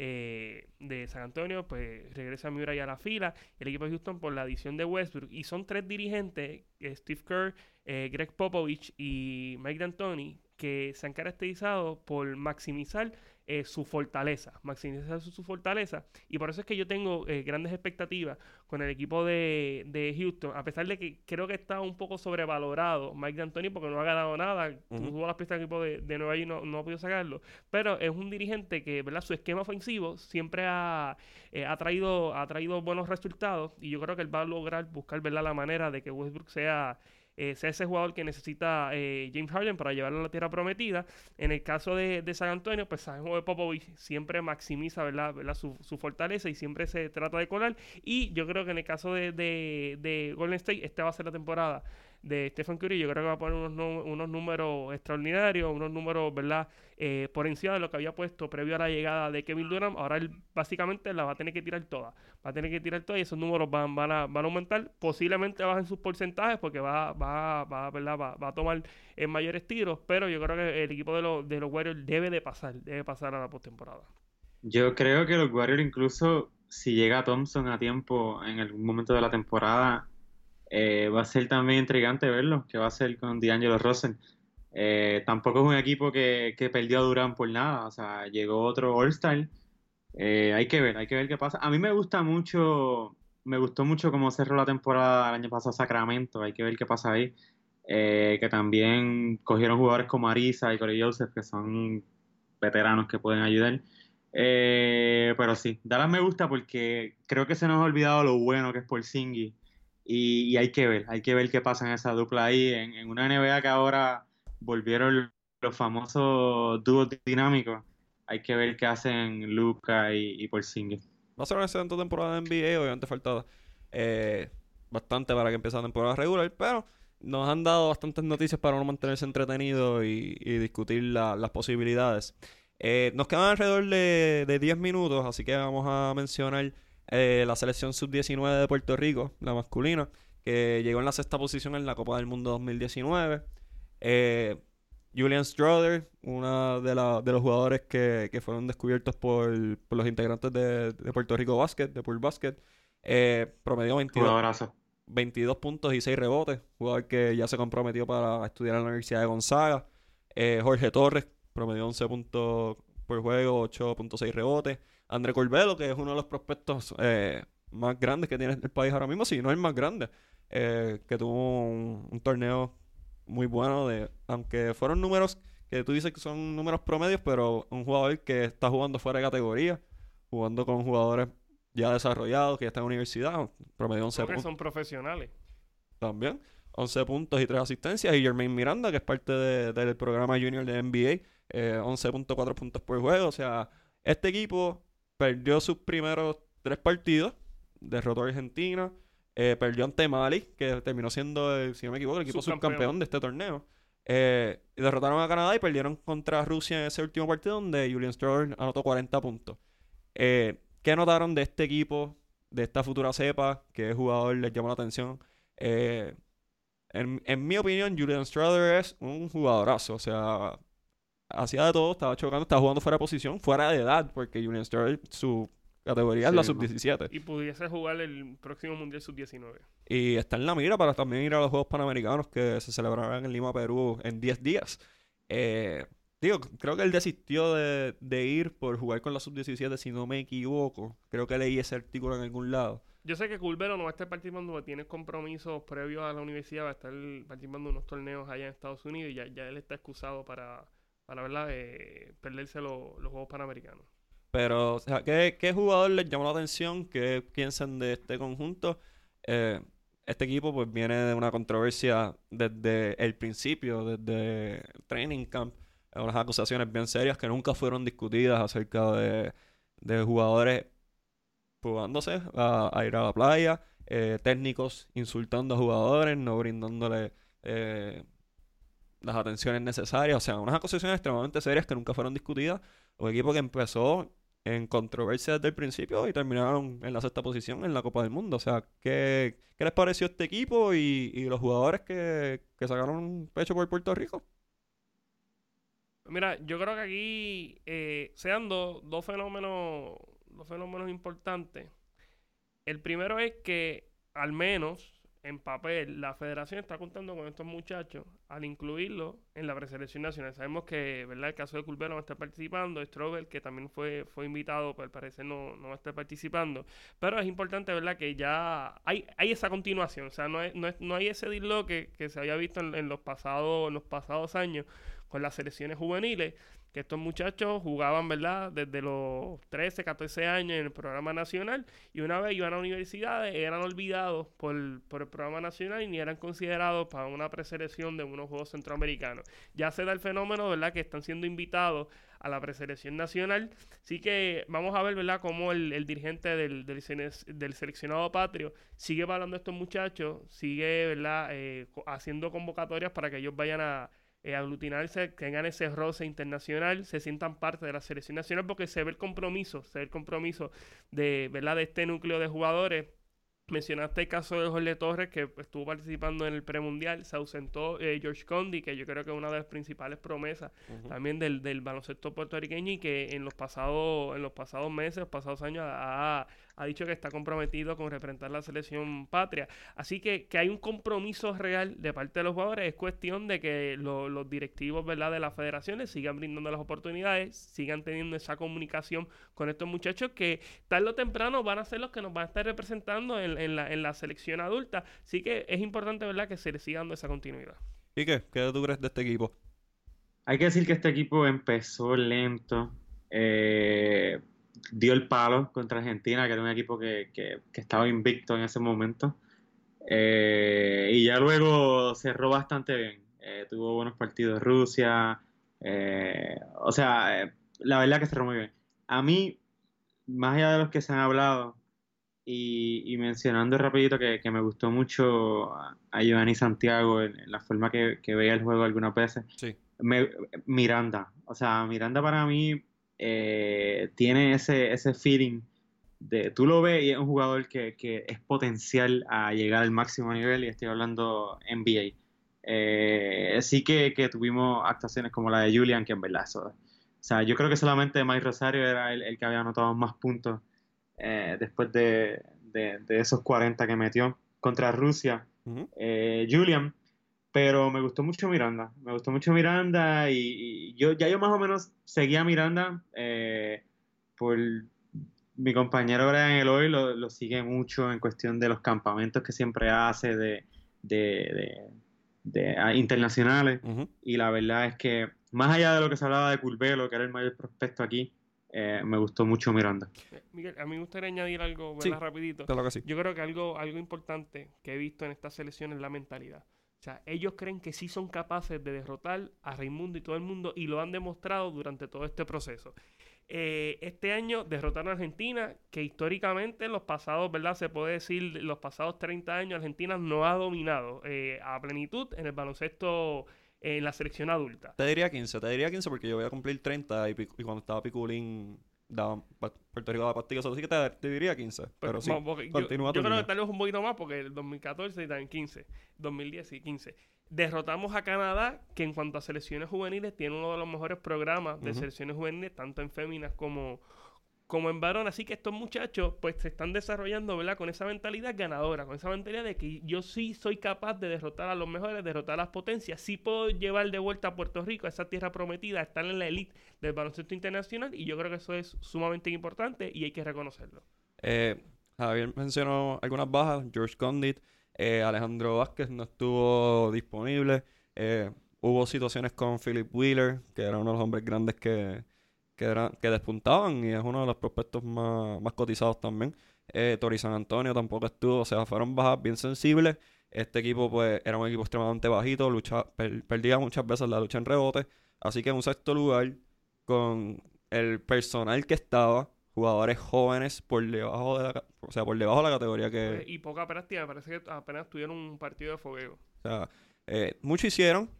eh, de San Antonio, pues, regresa Murray a la fila. El equipo de Houston por la adición de Westbrook. Y son tres dirigentes, eh, Steve Kerr, eh, Greg Popovich y Mike D'Antoni, que se han caracterizado por maximizar eh, su fortaleza, maximizar su, su fortaleza. Y por eso es que yo tengo eh, grandes expectativas con el equipo de, de Houston, a pesar de que creo que está un poco sobrevalorado Mike D'Antoni porque no ha ganado nada, Ujú. tuvo las pistas del equipo de, de Nueva York y no, no ha podido sacarlo, pero es un dirigente que, ¿verdad? Su esquema ofensivo siempre ha, eh, ha, traído, ha traído buenos resultados y yo creo que él va a lograr buscar, ¿verdad? La manera de que Westbrook sea eh, sea ese jugador que necesita eh, James Harden para llevarlo a la tierra prometida. En el caso de, de San Antonio, pues sabemos que Popovich siempre maximiza ¿verdad? su fortaleza y siempre se trata de colar. Y yo creo que en el caso de, de, de Golden State, esta va a ser la temporada de Stephen Curry. Yo creo que va a poner unos, unos números extraordinarios, unos números, ¿verdad? Eh, por encima de lo que había puesto previo a la llegada de Kevin Durant. Ahora él básicamente la va a tener que tirar toda. Va a tener que tirar toda y esos números van, van, a, van a aumentar. Posiblemente bajen sus porcentajes porque va, va, va, ¿verdad? va, va a tomar en mayores tiros. Pero yo creo que el equipo de los, de los Warriors debe de pasar, debe pasar a la postemporada. Yo creo que los Warriors incluso si llega Thompson a tiempo en algún momento de la temporada, eh, va a ser también intrigante verlo, que va a ser con D'Angelo Russell. Eh, tampoco es un equipo que, que perdió a Durant por nada, o sea, llegó otro All-Star. Eh, hay que ver, hay que ver qué pasa. A mí me gusta mucho, me gustó mucho cómo cerró la temporada el año pasado Sacramento, hay que ver qué pasa ahí. Eh, que también cogieron jugadores como Arisa y Corey Joseph, que son veteranos que pueden ayudar. Pero sí, Dallas me gusta porque creo que se nos ha olvidado lo bueno que es Porzingis y, hay que ver, hay que ver qué pasa en esa dupla ahí, en, una NBA que ahora volvieron los famosos dúos dinámicos, hay que ver qué hacen Luca y, y Porzingis. Va a ser una excelente temporada de NBA. Obviamente falta eh, bastante para que empiece la temporada regular, pero nos han dado bastantes noticias para uno mantenerse entretenido y, discutir la- las posibilidades. Eh, nos quedan alrededor de, de 10 minutos, así que vamos a mencionar eh, la selección sub-19 de Puerto Rico, la masculina, que llegó en la sexta posición en la Copa del Mundo 2019. Eh, Julian Strother, uno de, la- de los jugadores que, que fueron descubiertos por, por los integrantes de, de Puerto Rico Basket, de Pool Basket, eh, promedió 22, Jugadorazo. 22 puntos y 6 rebotes. Jugador que ya se comprometió para estudiar en la Universidad de Gonzaga. Eh, Jorge Torres promedió 11 puntos por juego, 8.6 rebotes. André Corbelo, que es uno de los prospectos eh, más grandes que tiene el país ahora mismo, si no el más grande, eh, que tuvo un, un torneo muy bueno, de, aunque fueron números que tú dices que son números promedios, pero un jugador que está jugando fuera de categoría, jugando con jugadores ya desarrollados, que ya están en universidad, promedió 11 Porque puntos son profesionales. también. 11 puntos y 3 asistencias. Y Jermaine Miranda, que es parte de- del programa junior de NBA, eh, 11.4 puntos por juego. O sea, este equipo perdió sus primeros tres partidos. Derrotó a Argentina. eh, perdió ante Mali, que terminó siendo, el, si no me equivoco, el equipo Subcampeón. subcampeón de este torneo. Eh, y derrotaron a Canadá y perdieron contra Rusia en ese último partido donde Julian Strother anotó 40 puntos. Eh, ¿Qué notaron de este equipo, de esta futura cepa? ¿Qué jugador les llamó la atención? En, en mi opinión, Julian Strother es un jugadorazo. O sea, hacía de todo, estaba chocando, estaba jugando fuera de posición, fuera de edad, porque Julian Strother, su categoría es la Sí, sub-17. Y pudiese jugar el próximo Mundial Sub-19. Y está en la mira para también ir a los Juegos Panamericanos que se celebrarán en Lima, Perú, en 10 días. Eh, digo, creo que él desistió de, de ir por jugar con la sub-17, si no me equivoco. Creo que leí ese artículo en algún lado. Yo sé que Culvero no va a estar participando tiene compromisos previos a la universidad, va a estar participando en unos torneos allá en Estados Unidos y ya, ya él está excusado para, para ¿verdad? Eh, perderse lo- los Juegos Panamericanos. Pero, o sea, ¿qué, qué jugador les llamó la atención? ¿Qué piensan de este conjunto? Eh, este equipo pues viene de una controversia desde el principio, desde Training Camp, eh, unas acusaciones bien serias que nunca fueron discutidas acerca de, de jugadores fugándose a, ir a la playa, técnicos insultando a jugadores, no brindándole las atenciones necesarias. O sea, unas acusaciones extremadamente serias que nunca fueron discutidas. Un equipo que empezó en controversia desde el principio y terminaron en la sexta posición en la Copa del Mundo. O sea, ¿qué, qué les pareció este equipo y, y los jugadores que, que sacaron pecho por Puerto Rico? Mira, yo creo que aquí eh, dos fenómenos, dos fenómenos importantes. El primero es que al menos en papel, la federación está contando con estos muchachos al incluirlos en la preselección nacional. Sabemos que, ¿verdad? El caso de Culvero no está participando, Strobel, que también fue, fue invitado, pero al parecer no, no está participando. Pero es importante, ¿verdad? Que ya hay, hay esa continuación. O sea, no, es, no, es, no hay ese disloque que se había visto en, en, los pasados, en los pasados años con las selecciones juveniles, que estos muchachos jugaban, ¿verdad? Desde los 13, 14 años en el programa nacional y una vez iban a universidades eran olvidados por, por el programa nacional y ni eran considerados para una preselección de unos Juegos Centroamericanos. Ya se da el fenómeno, ¿verdad? Que están siendo invitados a la preselección nacional. Así que vamos a ver, ¿verdad?, cómo el, el dirigente del, del, seleccionado patrio sigue hablando a estos muchachos, sigue, ¿verdad?, eh, haciendo convocatorias para que ellos vayan a eh, aglutinarse, tengan ese roce internacional, se sientan parte de la selección nacional porque se ve el compromiso, se ve el compromiso de, ¿verdad? de este núcleo de jugadores. Mencionaste el caso de Jorge Torres, que estuvo participando en el premundial. Se ausentó eh, George Condi, que yo creo que es una de las principales promesas uh -huh. también del, del, baloncesto puertorriqueño y que en los pasados, en los pasados meses, los pasados años ha, ha dicho que está comprometido con representar la selección patria. Así que, que hay un compromiso real de parte de los jugadores. Es cuestión de que lo, los directivos ¿verdad? de las federaciones sigan brindando las oportunidades, sigan teniendo esa comunicación con estos muchachos que tarde o temprano van a ser los que nos van a estar representando en, en, la, en la selección adulta. Así que es importante ¿verdad? que se le siga dando esa continuidad. ¿Y qué? ¿Qué tú crees de este equipo? Hay que decir que este equipo empezó lento. Eh, dio el palo contra Argentina, que era un equipo que, que, que estaba invicto en ese momento. Eh, y ya luego cerró bastante bien. Eh, tuvo buenos partidos Rusia. Eh, o sea, la verdad que cerró muy bien. A mí, más allá de los que se han hablado, y, y mencionando rapidito que, que, me gustó mucho a Giovanni Santiago en, en la forma que, que, veía el juego algunas veces. Sí. Me, Miranda. O sea, Miranda para mí eh, tiene ese, ese feeling de tú lo ves y es un jugador que, que, es potencial a llegar al máximo nivel y estoy hablando NBA. Eh, sí que, que, tuvimos actuaciones como la de Julian, que en verdad eso, o sea, yo creo que solamente Mike Rosario era el, el que había anotado más puntos eh, después de, de, de, esos 40 que metió contra Rusia. Uh -huh. Julian pero me gustó mucho Miranda, me gustó mucho Miranda y, y yo ya yo más o menos seguía a Miranda eh, por mi compañero Brian Eloy lo, lo, sigue mucho en cuestión de los campamentos que siempre hace de, de, de, de a, internacionales uh -huh. y la verdad es que más allá de lo que se hablaba de Culvelo, que era el mayor prospecto aquí, eh, me gustó mucho Miranda. Miguel, a mí me gustaría añadir algo sí, rapidito. Claro que sí. Yo creo que algo, algo importante que he visto en esta selección es la mentalidad. O sea, ellos creen que sí son capaces de derrotar a Raimundo y todo el mundo y lo han demostrado durante todo este proceso. Eh, este año derrotaron a Argentina, que históricamente en los pasados, ¿verdad? Se puede decir, los pasados 30 años Argentina no ha dominado eh, a plenitud en el baloncesto en la selección adulta. Te diría 15, te diría 15 porque yo voy a cumplir 30 y, y cuando estaba Piculín daban Puerto Rico daba pastillas, así que te, te, diría 15. Pero, pero sí, continúa yo, yo creo que tal vez un poquito más porque el 2014 y también 15, 2010 y 15. Derrotamos a Canadá, que en cuanto a selecciones juveniles tiene uno de los mejores programas de uh -huh. selecciones juveniles, tanto en féminas como, como en varón. Así que estos muchachos pues se están desarrollando, ¿verdad? Con esa mentalidad ganadora, con esa mentalidad de que yo sí soy capaz de derrotar a los mejores, derrotar a las potencias, sí puedo llevar de vuelta a Puerto Rico, a esa tierra prometida, estar en la elite del baloncesto internacional y yo creo que eso es sumamente importante y hay que reconocerlo. Eh, Javier mencionó algunas bajas, George Condit, eh, Alejandro Vázquez no estuvo disponible, eh, hubo situaciones con Philip Wheeler, que era uno de los hombres grandes que que, despuntaban y es uno de los prospectos más, más cotizados también. Eh, Tori San Antonio tampoco estuvo, o sea, fueron bajas bien sensibles. Este equipo, pues, era un equipo extremadamente bajito, lucha, per, perdía muchas veces la lucha en rebote. Así que en un sexto lugar, con el personal que estaba, jugadores jóvenes por debajo de la, o sea, por debajo de la categoría que, Pues, y poca práctica, me parece que apenas tuvieron un partido de fogueo. O sea, eh, mucho hicieron.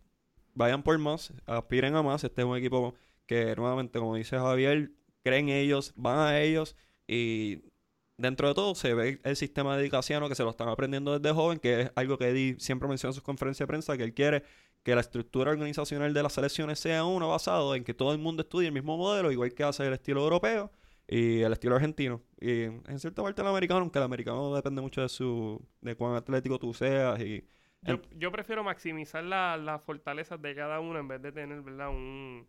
Vayan por más, aspiren a más. Este es un equipo que, nuevamente, como dice Javier, creen ellos, van a ellos y dentro de todo se ve el sistema de Dicasiano que se lo están aprendiendo desde joven, que es algo que Eddie siempre menciona en sus conferencias de prensa, que él quiere que la estructura organizacional de las selecciones sea uno basado en que todo el mundo estudie el mismo modelo, igual que hace el estilo europeo y el estilo argentino. Y en cierta parte el americano, aunque el americano depende mucho de su de cuán atlético tú seas y Yo, prefiero maximizar la- las fortalezas de cada uno en vez de tener, ¿verdad? Un,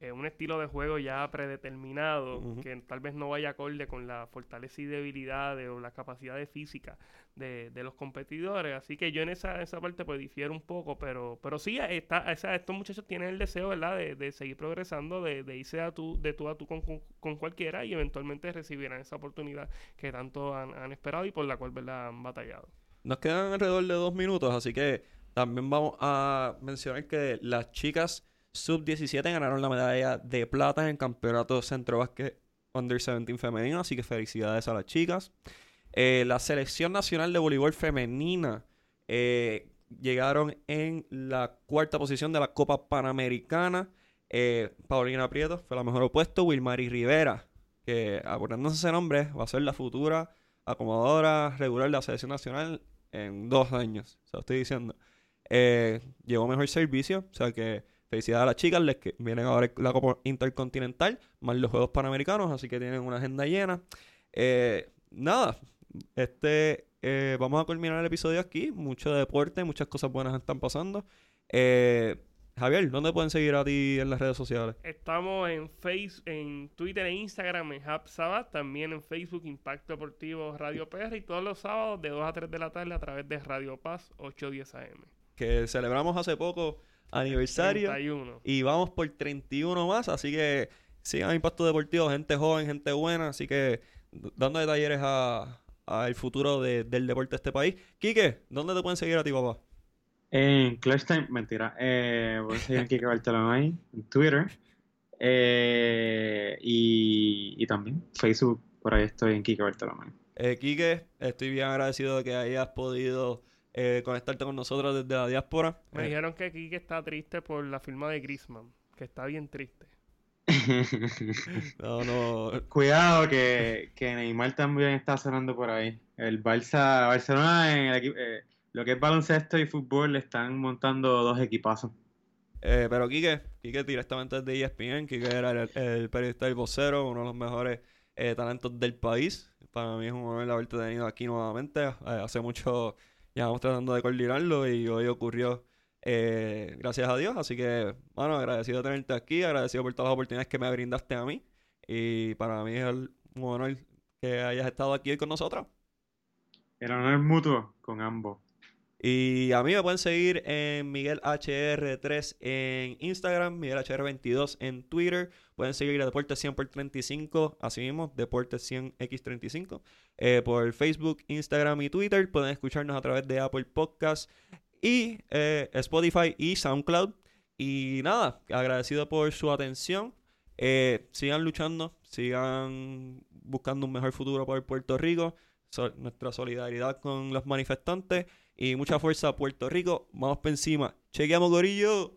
eh, un estilo de juego ya predeterminado que tal vez no vaya acorde con la fortaleza y debilidades o las capacidades físicas de, de los competidores. Así que yo en esa, esa parte pues difiero un poco, pero, pero sí, está, estos muchachos tienen el deseo, ¿verdad? De, de seguir progresando, de, de irse a tú, de tú a tú con, con- con cualquiera y eventualmente recibirán esa oportunidad que tanto han, han esperado y por la cual, ¿verdad? Han batallado. Nos quedan alrededor de dos minutos, así que también vamos a mencionar que las chicas sub-17 ganaron la medalla de plata en el campeonato Centro Básquet Under 17 femenino, así que felicidades a las chicas. Eh, la selección nacional de voleibol femenina eh, llegaron en la cuarta posición de la Copa Panamericana. Eh, Paulina Prieto fue la mejor opuesto. Wilmary Rivera, que acordándose ese nombre, va a ser la futura acomodadora regular de la selección nacional en dos años. Se lo estoy diciendo. Eh, llevó mejor servicio, o sea que felicidades a las chicas, les que vienen ahora la Copa Intercontinental, más los Juegos Panamericanos, así que tienen una agenda llena. Eh, nada, este eh, vamos a culminar el episodio aquí. Mucho deporte, muchas cosas buenas están pasando. Eh, Javier, ¿dónde pueden seguir a ti en las redes sociales? Estamos en face, en Twitter e Instagram en Hub Sabat, también en Facebook Impacto Deportivo Radio PR y todos los sábados de 2 a 3 de la tarde a través de Radio Paz 810 AM. Que celebramos hace poco aniversario 31. y vamos por 31 más, así que sigan Impacto Deportivo, gente joven, gente buena, así que dando talleres a, a el futuro de- del deporte de este país. Quique, ¿dónde te pueden seguir a ti, papá? En Clutch Time, mentira. Eh, voy a seguir en Kike Bartolomé en Twitter. Eh, y, y también Facebook, por ahí estoy en Kike Bartolomé. Eh, Quique, estoy bien agradecido de que hayas podido eh, conectarte con nosotros desde la diáspora. Me Eh, dijeron que Kike está triste por la firma de Griezmann, que está bien triste. no, no, Cuidado que, que Neymar también está sonando por ahí. El Barça, Barcelona en el equipo, eh, lo que es baloncesto y fútbol le están montando dos equipazos. Eh, pero Quique, Quique directamente desde ESPN, Quique era el, el periodista del vocero, uno de los mejores eh, talentos del país. Para mí es un honor haberte tenido aquí nuevamente. Eh, hace mucho llevamos tratando de coordinarlo y hoy ocurrió eh, gracias a Dios. Así que, bueno, agradecido de tenerte aquí, agradecido por todas las oportunidades que me brindaste a mí. Y para mí es un honor que hayas estado aquí hoy con nosotros. El honor mutuo con ambos. Y a mí me pueden seguir en Miguel HR3 en Instagram, Miguel HR22 en Twitter. Pueden seguir a Deportes 100 por 35, así mismo, Deportes 100X35. eh, por Facebook, Instagram y Twitter. Pueden escucharnos a través de Apple Podcasts y eh, Spotify y SoundCloud. Y nada, agradecido por su atención. Eh, sigan luchando, sigan buscando un mejor futuro para Puerto Rico. Nuestra solidaridad con los manifestantes y mucha fuerza a Puerto Rico. Vamos para encima. Chequeamos, Gorillo.